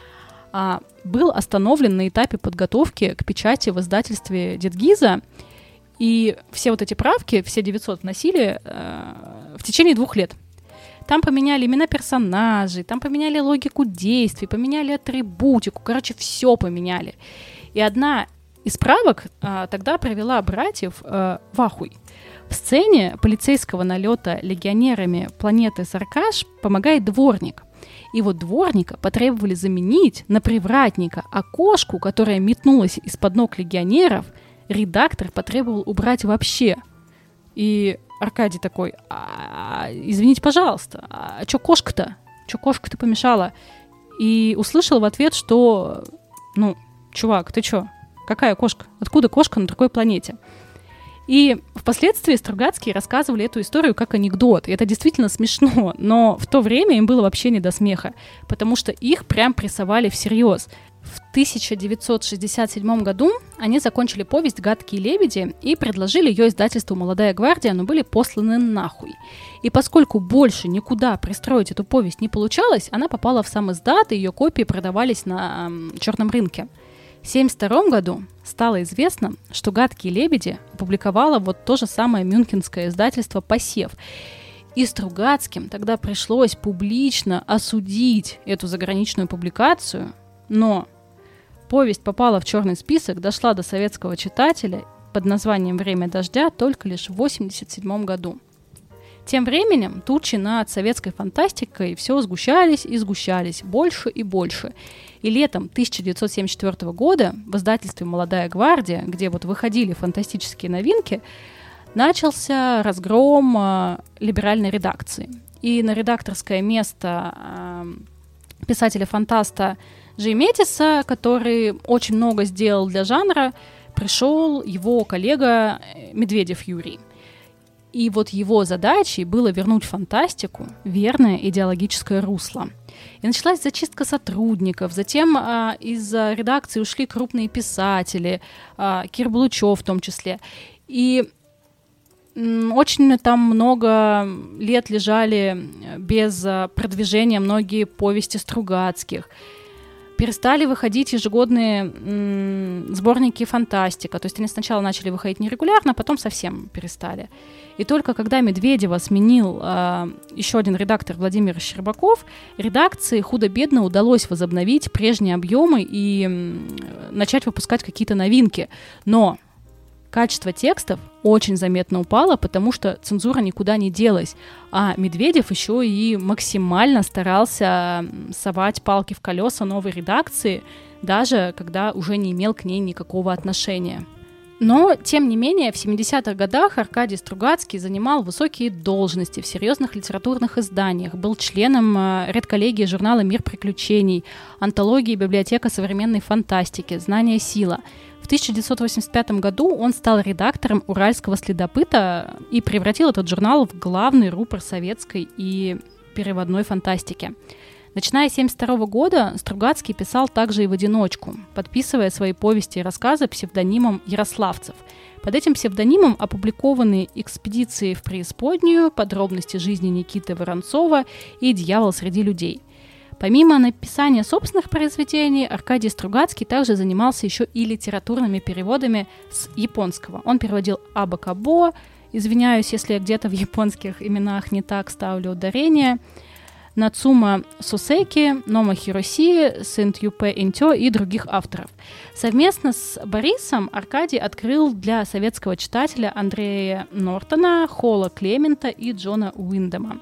а, был остановлен на этапе подготовки к печати в издательстве Дедгиза. И все вот эти правки, все 900 вносили э, в течение двух лет. Там поменяли имена персонажей, там поменяли логику действий, поменяли атрибутику, короче, все поменяли. И одна из правок э, тогда провела братьев э, в ахуй. В сцене полицейского налета легионерами планеты Саркаш помогает дворник. И вот дворника потребовали заменить на привратника, а кошку, которая метнулась из-под ног легионеров, редактор потребовал убрать вообще. И Аркадий такой, а, извините, пожалуйста, а чё кошка-то? Чё кошка-то помешала? И услышал в ответ, что, ну, чувак, ты чё? Какая кошка? Откуда кошка на другой планете? И впоследствии Стругацкие рассказывали эту историю как анекдот. И это действительно смешно, но в то время им было вообще не до смеха, потому что их прям прессовали всерьез. В 1967 году они закончили повесть «Гадкие лебеди» и предложили ее издательству «Молодая гвардия», но были посланы нахуй. И поскольку больше никуда пристроить эту повесть не получалось, она попала в сам издат, и ее копии продавались на э, черном рынке. 1972 году стало известно, что «Гадкие лебеди» опубликовало вот то же самое мюнхенское издательство «Посев». И Стругацким тогда пришлось публично осудить эту заграничную публикацию, но повесть попала в черный список, дошла до советского читателя под названием «Время дождя» только лишь в 1987 году. Тем временем тучи над советской фантастикой все сгущались и сгущались, больше и больше. И летом 1974 года в издательстве «Молодая гвардия», где вот выходили фантастические новинки, начался разгром э, либеральной редакции. И на редакторское место э, писателя-фантаста Джей Метиса, который очень много сделал для жанра, пришел его коллега э, Медведев Юрий. И вот его задачей было вернуть фантастику верное идеологическое русло. И началась зачистка сотрудников, затем а, из редакции ушли крупные писатели, а, Кир Блучев в том числе. И очень там много лет лежали без а, продвижения многие повести Стругацких перестали выходить ежегодные сборники фантастика. То есть они сначала начали выходить нерегулярно, а потом совсем перестали. И только когда Медведева сменил э, еще один редактор Владимир Щербаков, редакции худо-бедно удалось возобновить прежние объемы и м, начать выпускать какие-то новинки. Но качество текстов очень заметно упало, потому что цензура никуда не делась. А Медведев еще и максимально старался совать палки в колеса новой редакции, даже когда уже не имел к ней никакого отношения. Но, тем не менее, в 70-х годах Аркадий Стругацкий занимал высокие должности в серьезных литературных изданиях, был членом э, редколлегии журнала «Мир приключений», антологии «Библиотека современной фантастики», «Знание сила». В 1985 году он стал редактором «Уральского следопыта» и превратил этот журнал в главный рупор советской и переводной фантастики. Начиная с 1972 года Стругацкий писал также и в одиночку, подписывая свои повести и рассказы псевдонимом Ярославцев. Под этим псевдонимом опубликованы «Экспедиции в преисподнюю», «Подробности жизни Никиты Воронцова» и «Дьявол среди людей». Помимо написания собственных произведений, Аркадий Стругацкий также занимался еще и литературными переводами с японского. Он переводил Аба Кабо, извиняюсь, если я где-то в японских именах не так ставлю ударение, Нацума Сусеки, Нома Хироси, Сент Юпе Интё и других авторов. Совместно с Борисом Аркадий открыл для советского читателя Андрея Нортона, Холла Клемента и Джона Уиндема.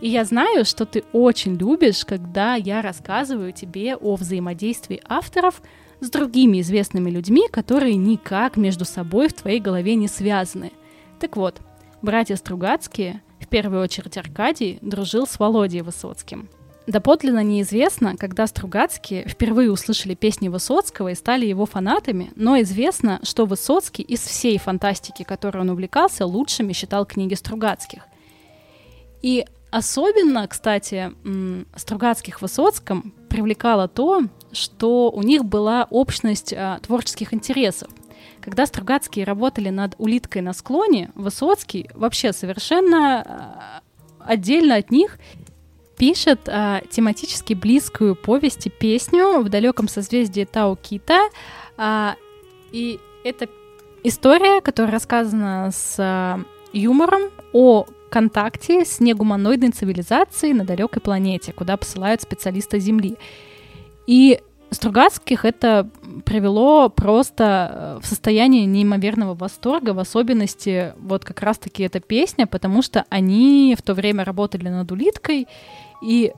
И я знаю, что ты очень любишь, когда я рассказываю тебе о взаимодействии авторов с другими известными людьми, которые никак между собой в твоей голове не связаны. Так вот, братья Стругацкие, в первую очередь Аркадий, дружил с Володей Высоцким. Доподлинно неизвестно, когда Стругацкие впервые услышали песни Высоцкого и стали его фанатами, но известно, что Высоцкий из всей фантастики, которой он увлекался, лучшими считал книги Стругацких. И Особенно, кстати, Стругацких Высоцком привлекало то, что у них была общность а, творческих интересов. Когда Стругацкие работали над «Улиткой на склоне», Высоцкий вообще совершенно а, отдельно от них пишет а, тематически близкую повесть и песню в далеком созвездии Тау-Кита. А, и это история, которая рассказана с а, юмором о контакте с негуманоидной цивилизацией на далекой планете, куда посылают специалиста Земли. И Стругацких это привело просто э, в состояние неимоверного восторга, в особенности вот как раз-таки эта песня, потому что они в то время работали над улиткой, и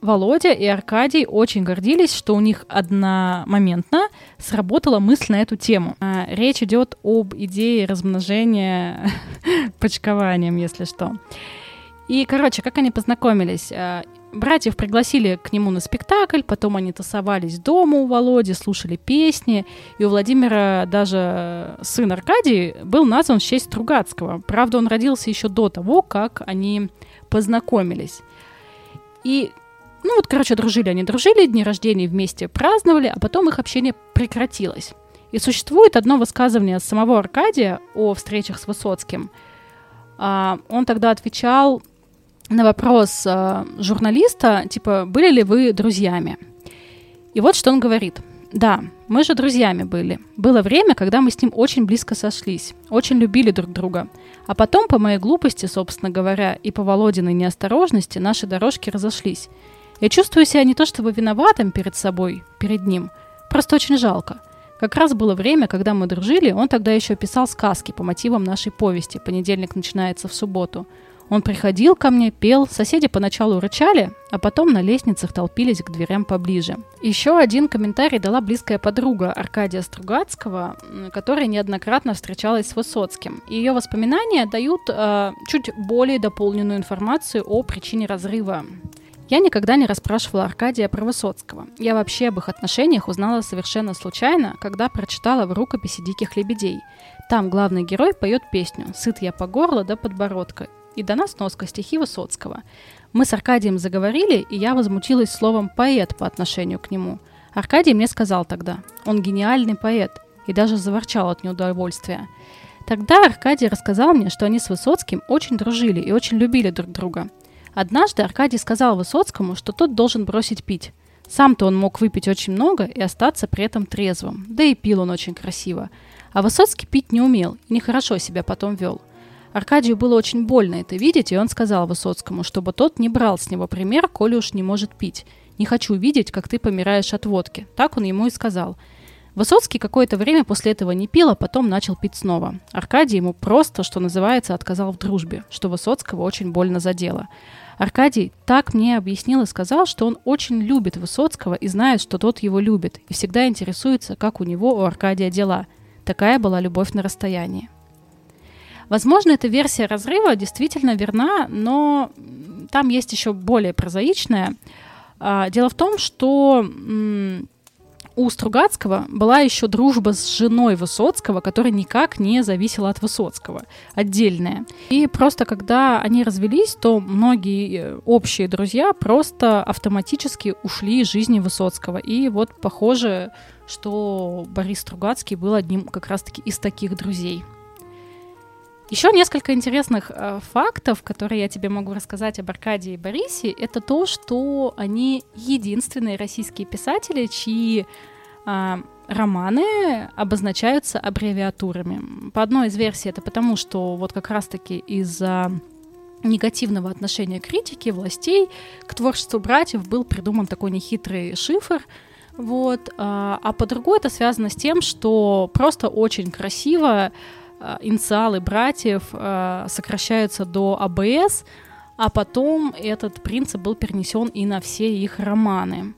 Володя и Аркадий очень гордились, что у них одномоментно сработала мысль на эту тему. А, речь идет об идее размножения почкованием, если что. И, короче, как они познакомились? Братьев пригласили к нему на спектакль, потом они тусовались дома у Володи, слушали песни, и у Владимира даже сын Аркадий был назван в честь Тругацкого. Правда, он родился еще до того, как они познакомились. И ну вот, короче, дружили они, дружили, дни рождения вместе праздновали, а потом их общение прекратилось. И существует одно высказывание самого Аркадия о встречах с Высоцким. А, он тогда отвечал на вопрос а, журналиста, типа, были ли вы друзьями? И вот что он говорит. Да, мы же друзьями были. Было время, когда мы с ним очень близко сошлись, очень любили друг друга. А потом, по моей глупости, собственно говоря, и по Володиной неосторожности, наши дорожки разошлись. Я чувствую себя не то чтобы виноватым перед собой, перед ним, просто очень жалко. Как раз было время, когда мы дружили, он тогда еще писал сказки по мотивам нашей повести «Понедельник начинается в субботу». Он приходил ко мне, пел, соседи поначалу рычали, а потом на лестницах толпились к дверям поближе. Еще один комментарий дала близкая подруга Аркадия Стругацкого, которая неоднократно встречалась с Высоцким. Ее воспоминания дают э, чуть более дополненную информацию о причине разрыва Я никогда не расспрашивала Аркадия про Высоцкого. Я вообще об их отношениях узнала совершенно случайно, когда прочитала в рукописи «Диких лебедей». Там главный герой поет песню «Сыт я по горло до подбородка» и дана сноска стихи Высоцкого. Мы с Аркадием заговорили, и я возмутилась словом «поэт» по отношению к нему. Аркадий мне сказал тогда, он гениальный поэт, и даже заворчал от неудовольствия. Тогда Аркадий рассказал мне, что они с Высоцким очень дружили и очень любили друг друга – Однажды Аркадий сказал Высоцкому, что тот должен бросить пить. Сам-то он мог выпить очень много и остаться при этом трезвым, да и пил он очень красиво. А Высоцкий пить не умел и нехорошо себя потом вел. Аркадию было очень больно это видеть, и он сказал Высоцкому, чтобы тот не брал с него пример, коли уж не может пить. «Не хочу видеть, как ты помираешь от водки». Так он ему и сказал. Высоцкий какое-то время после этого не пил, а потом начал пить снова. Аркадий ему просто, что называется, отказал в дружбе, что Высоцкого очень больно задело. Аркадий так мне объяснил и сказал, что он очень любит Высоцкого и знает, что тот его любит, и всегда интересуется, как у него, у Аркадия дела. Такая была любовь на расстоянии. Возможно, эта версия разрыва действительно верна, но там есть еще более прозаичная. А, дело в том, что у Стругацкого была еще дружба с женой Высоцкого, которая никак не зависела от Высоцкого, отдельная. И просто когда они развелись, то многие э, общие друзья просто автоматически ушли из жизни Высоцкого. И вот похоже, что Борис Стругацкий был одним как раз-таки из таких друзей. Еще несколько интересных э, фактов, которые я тебе могу рассказать об Аркадии и Борисе, это то, что они единственные российские писатели, чьи э, романы обозначаются аббревиатурами. По одной из версий это потому, что вот как раз-таки из-за негативного отношения критики, властей к творчеству братьев был придуман такой нехитрый шифр, вот, а, а по другой это связано с тем, что просто очень красиво инициалы братьев э, сокращаются до АБС, а потом этот принцип был перенесен и на все их романы.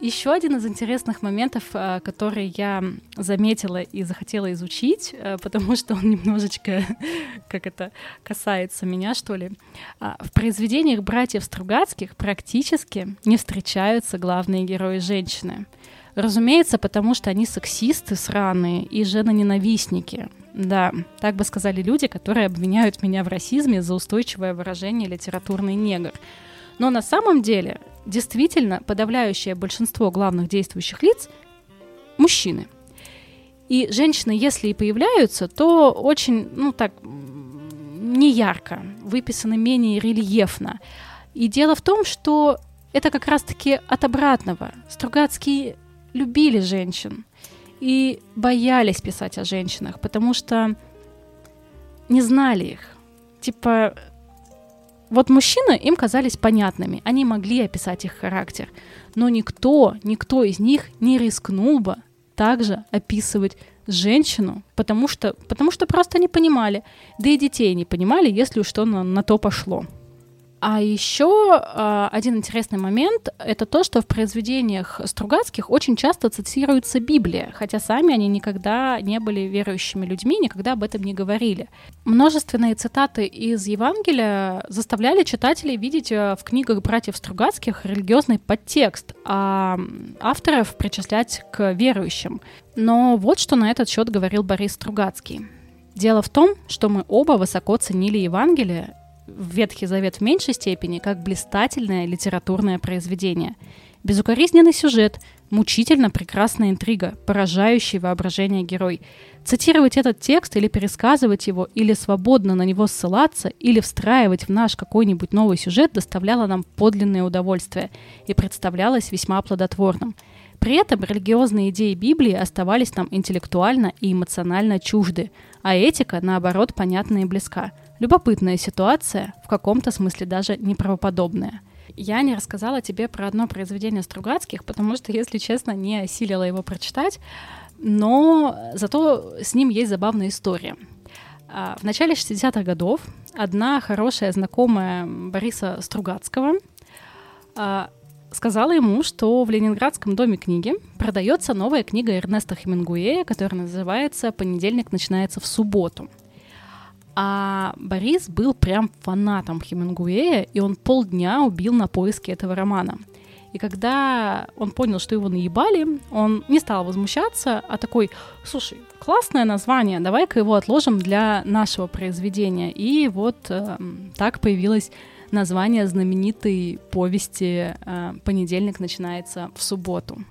Еще один из интересных моментов, э, который я заметила и захотела изучить, потому что он немножечко, как это, касается меня, что ли. В произведениях братьев Стругацких практически не встречаются главные герои женщины. Разумеется, потому что они сексисты сраные и женоненавистники. Да, так бы сказали люди, которые обвиняют меня в расизме за устойчивое выражение «литературный негр». Но на самом деле, действительно, подавляющее большинство главных действующих лиц – мужчины. И женщины, если и появляются, то очень, ну так, неярко, выписаны менее рельефно. И дело в том, что это как раз-таки от обратного. Стругацкие любили женщин и боялись писать о женщинах, потому что не знали их. Типа, вот мужчины им казались понятными, они могли описать их характер, но никто, никто из них не рискнул бы также описывать женщину, потому что, потому что просто не понимали. Да и детей не понимали, если уж что на, на то пошло. А еще э, один интересный момент — это то, что в произведениях Стругацких очень часто цитируется Библия, хотя сами они никогда не были верующими людьми, никогда об этом не говорили. Множественные цитаты из Евангелия заставляли читателей видеть э, в книгах братьев Стругацких религиозный подтекст, а авторов причислять к верующим. Но вот что на этот счет говорил Борис Стругацкий. Дело в том, что мы оба высоко ценили Евангелие Ветхий Завет в меньшей степени как блистательное литературное произведение. Безукоризненный сюжет, мучительно прекрасная интрига, поражающий воображение герой. Цитировать этот текст или пересказывать его, или свободно на него ссылаться, или встраивать в наш какой-нибудь новый сюжет доставляло нам подлинное удовольствие и представлялось весьма плодотворным. При этом религиозные идеи Библии оставались нам интеллектуально и эмоционально чужды, а этика, наоборот, понятна и близка – Любопытная ситуация, в каком-то смысле даже неправоподобная. Я не рассказала тебе про одно произведение Стругацких, потому что, если честно, не осилила его прочитать, но зато с ним есть забавная история. А, в начале 60-х годов одна хорошая знакомая Бориса Стругацкого а, сказала ему, что в Ленинградском доме книги продается новая книга Эрнеста Хемингуэя, которая называется «Понедельник начинается в субботу». А Борис был прям фанатом Хемингуэя, и он полдня убил на поиски этого романа. И когда он понял, что его наебали, он не стал возмущаться, а такой, слушай, классное название, давай-ка его отложим для нашего произведения. И вот э, так появилось название знаменитой повести э, «Понедельник начинается в субботу».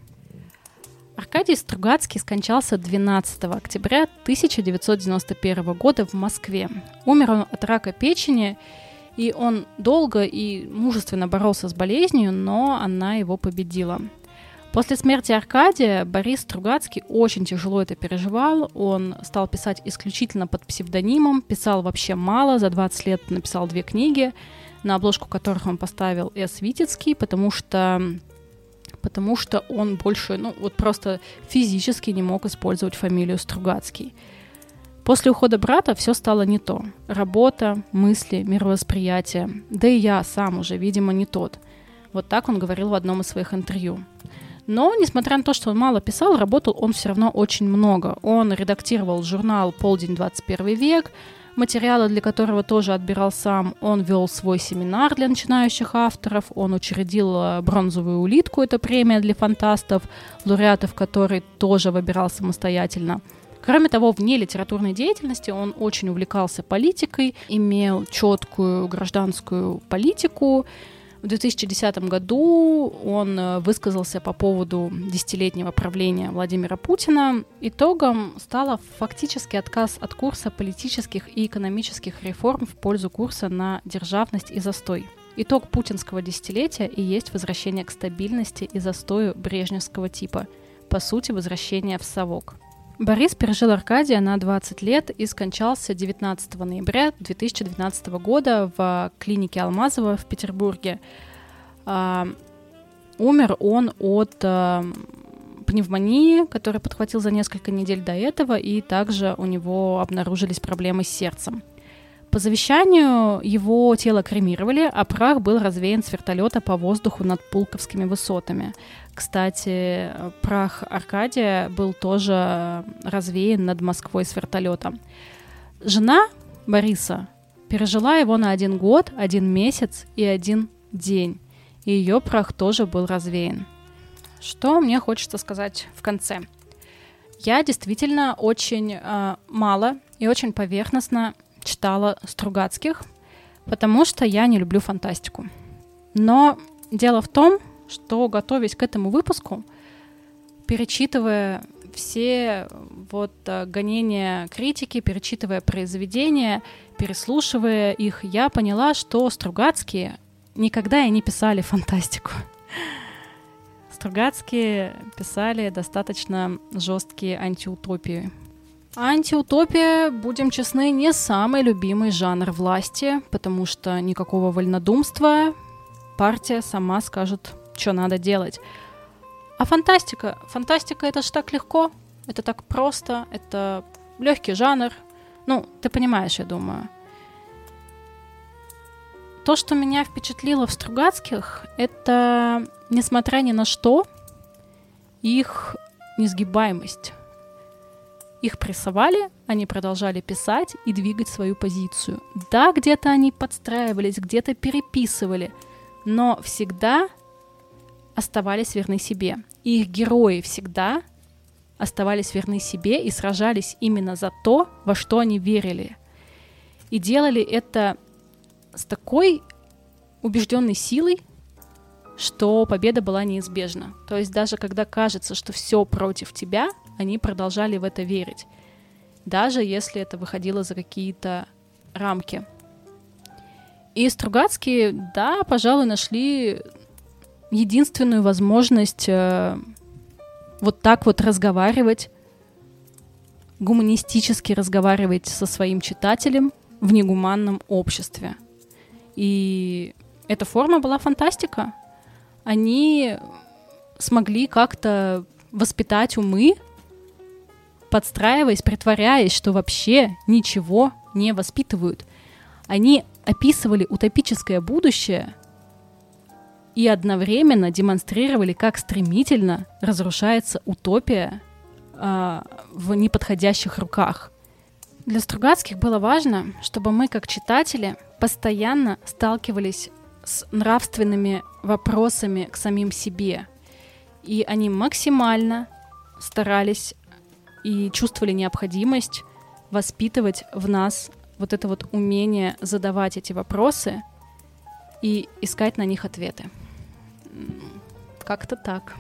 Аркадий Стругацкий скончался 12 октября 1991 года в Москве. Умер он от рака печени, и он долго и мужественно боролся с болезнью, но она его победила. После смерти Аркадия Борис Стругацкий очень тяжело это переживал. Он стал писать исключительно под псевдонимом, писал вообще мало, за 20 лет написал две книги, на обложку которых он поставил С. Витецкий, потому что потому что он больше, ну, вот просто физически не мог использовать фамилию Стругацкий. После ухода брата все стало не то. Работа, мысли, мировосприятие. Да и я сам уже, видимо, не тот. Вот так он говорил в одном из своих интервью. Но, несмотря на то, что он мало писал, работал он все равно очень много. Он редактировал журнал «Полдень 21 век», материалы для которого тоже отбирал сам. Он вел свой семинар для начинающих авторов, он учредил э, бронзовую улитку, это премия для фантастов, лауреатов которой тоже выбирал самостоятельно. Кроме того, вне литературной деятельности он очень увлекался политикой, имел четкую гражданскую политику, в 2010 году он э, высказался по поводу десятилетнего правления Владимира Путина. Итогом стало фактически отказ от курса политических и экономических реформ в пользу курса на державность и застой. Итог путинского десятилетия и есть возвращение к стабильности и застою брежневского типа, по сути, возвращение в совок. Борис пережил Аркадия на 20 лет и скончался 19 ноября 2012 года в клинике Алмазова в Петербурге. А, умер он от а, пневмонии, которую подхватил за несколько недель до этого, и также у него обнаружились проблемы с сердцем. По завещанию его тело кремировали, а прах был развеян с вертолета по воздуху над Пулковскими высотами. Кстати, прах Аркадия был тоже развеян над Москвой с вертолета. Жена Бориса пережила его на один год, один месяц и один день. И ее прах тоже был развеян. Что мне хочется сказать в конце? Я действительно очень э, мало и очень поверхностно читала Стругацких, потому что я не люблю фантастику. Но дело в том, что готовясь к этому выпуску, перечитывая все вот э, гонения критики, перечитывая произведения, переслушивая их, я поняла, что Стругацкие никогда и не писали фантастику. Стругацкие писали достаточно жесткие антиутопии. Антиутопия, будем честны, не самый любимый жанр власти, потому что никакого вольнодумства партия сама скажет, что надо делать. А фантастика? Фантастика это ж так легко, это так просто, это легкий жанр. Ну, ты понимаешь, я думаю. То, что меня впечатлило в Стругацких, это, несмотря ни на что, их несгибаемость. Их прессовали, они продолжали писать и двигать свою позицию. Да, где-то они подстраивались, где-то переписывали, но всегда оставались верны себе. И их герои всегда оставались верны себе и сражались именно за то, во что они верили. И делали это с такой убежденной силой, что победа была неизбежна. То есть даже когда кажется, что все против тебя – они продолжали в это верить, даже если это выходило за какие-то рамки. И Стругацкие, да, пожалуй, нашли единственную возможность э, вот так вот разговаривать, гуманистически разговаривать со своим читателем в негуманном обществе. И эта форма была фантастика. Они смогли как-то воспитать умы подстраиваясь, притворяясь, что вообще ничего не воспитывают. Они описывали утопическое будущее и одновременно демонстрировали, как стремительно разрушается утопия э, в неподходящих руках. Для Стругацких было важно, чтобы мы, как читатели, постоянно сталкивались с нравственными вопросами к самим себе. И они максимально старались и чувствовали необходимость воспитывать в нас вот это вот умение задавать эти вопросы и искать на них ответы. Как-то так.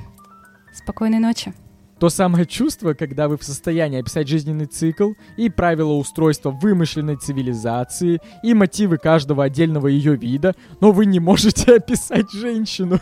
Спокойной ночи. То самое чувство, когда вы в состоянии описать жизненный цикл и правила устройства вымышленной цивилизации и мотивы каждого отдельного ее вида, но вы не можете описать женщину.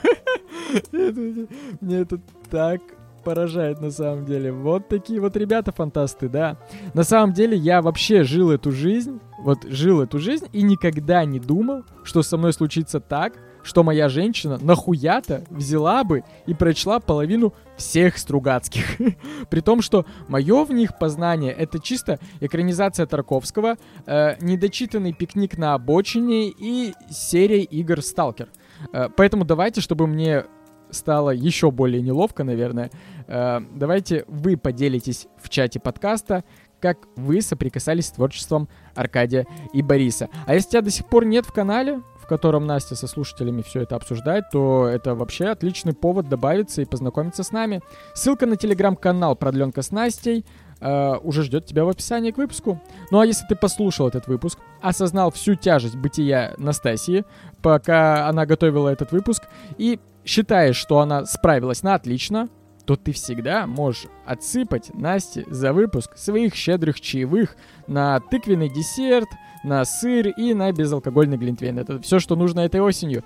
Мне это так поражает на самом деле. Вот такие вот ребята фантасты, да. На самом деле я вообще жил эту жизнь, вот жил эту жизнь и никогда не думал, что со мной случится так, что моя женщина нахуя-то взяла бы и прочла половину всех Стругацких. При том, что мое в них познание — это чисто экранизация Тарковского, э, недочитанный пикник на обочине и серия игр «Сталкер». Э, поэтому давайте, чтобы мне стало еще более неловко, наверное, э, давайте вы поделитесь в чате подкаста, как вы соприкасались с творчеством Аркадия и Бориса. А если тебя до сих пор нет в канале, котором Настя со слушателями все это обсуждает, то это вообще отличный повод добавиться и познакомиться с нами. Ссылка на телеграм-канал «Продленка с Настей» Uh, уже ждет тебя в описании к выпуску. Ну а если ты послушал этот выпуск, осознал всю тяжесть бытия Настасии, пока она готовила этот выпуск, и считаешь, что она справилась на отлично, то ты всегда можешь отсыпать Насте за выпуск своих щедрых чаевых на тыквенный десерт, на сыр и на безалкогольный глинтвейн. Это все, что нужно этой осенью.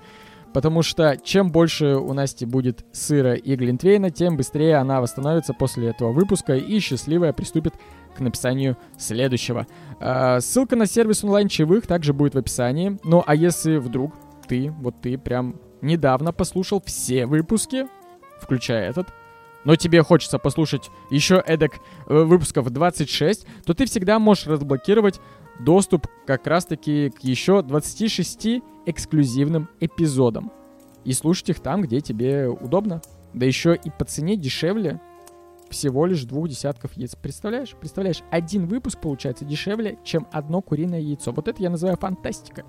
Потому что чем больше у Насти будет сыра и глинтвейна, тем быстрее она восстановится после этого выпуска и счастливая приступит к написанию следующего. А, ссылка на сервис онлайн-чаевых также будет в описании. Ну а если вдруг ты, вот ты прям недавно послушал все выпуски, включая этот, но тебе хочется послушать еще эдак э, выпусков 26, то ты всегда можешь разблокировать доступ как раз-таки к еще 26 эксклюзивным эпизодам. И слушать их там, где тебе удобно. Да еще и по цене дешевле всего лишь двух десятков яиц. Представляешь? Представляешь, один выпуск получается дешевле, чем одно куриное яйцо. Вот это я называю фантастика.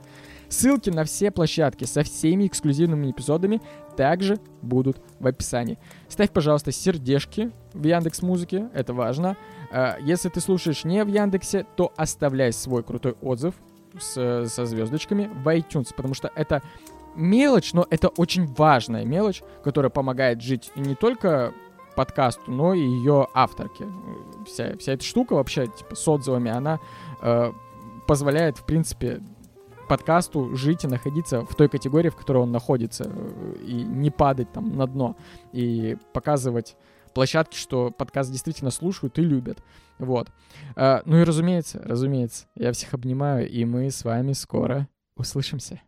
Ссылки на все площадки со всеми эксклюзивными эпизодами также будут в описании. Ставь, пожалуйста, сердечки в Яндекс Музыке, это важно. А, если ты слушаешь не в Яндексе, то оставляй свой крутой отзыв с, со звездочками в iTunes, потому что это мелочь, но это очень важная мелочь, которая помогает жить не только подкасту, но и ее авторке. Вся, вся эта штука вообще типа, с отзывами, она э, позволяет, в принципе, подкасту жить и находиться в той категории, в которой он находится, э, и не падать там на дно, и показывать площадки, что подкаст действительно слушают и любят. Вот. А, ну и разумеется, разумеется, я всех обнимаю, и мы с вами скоро услышимся.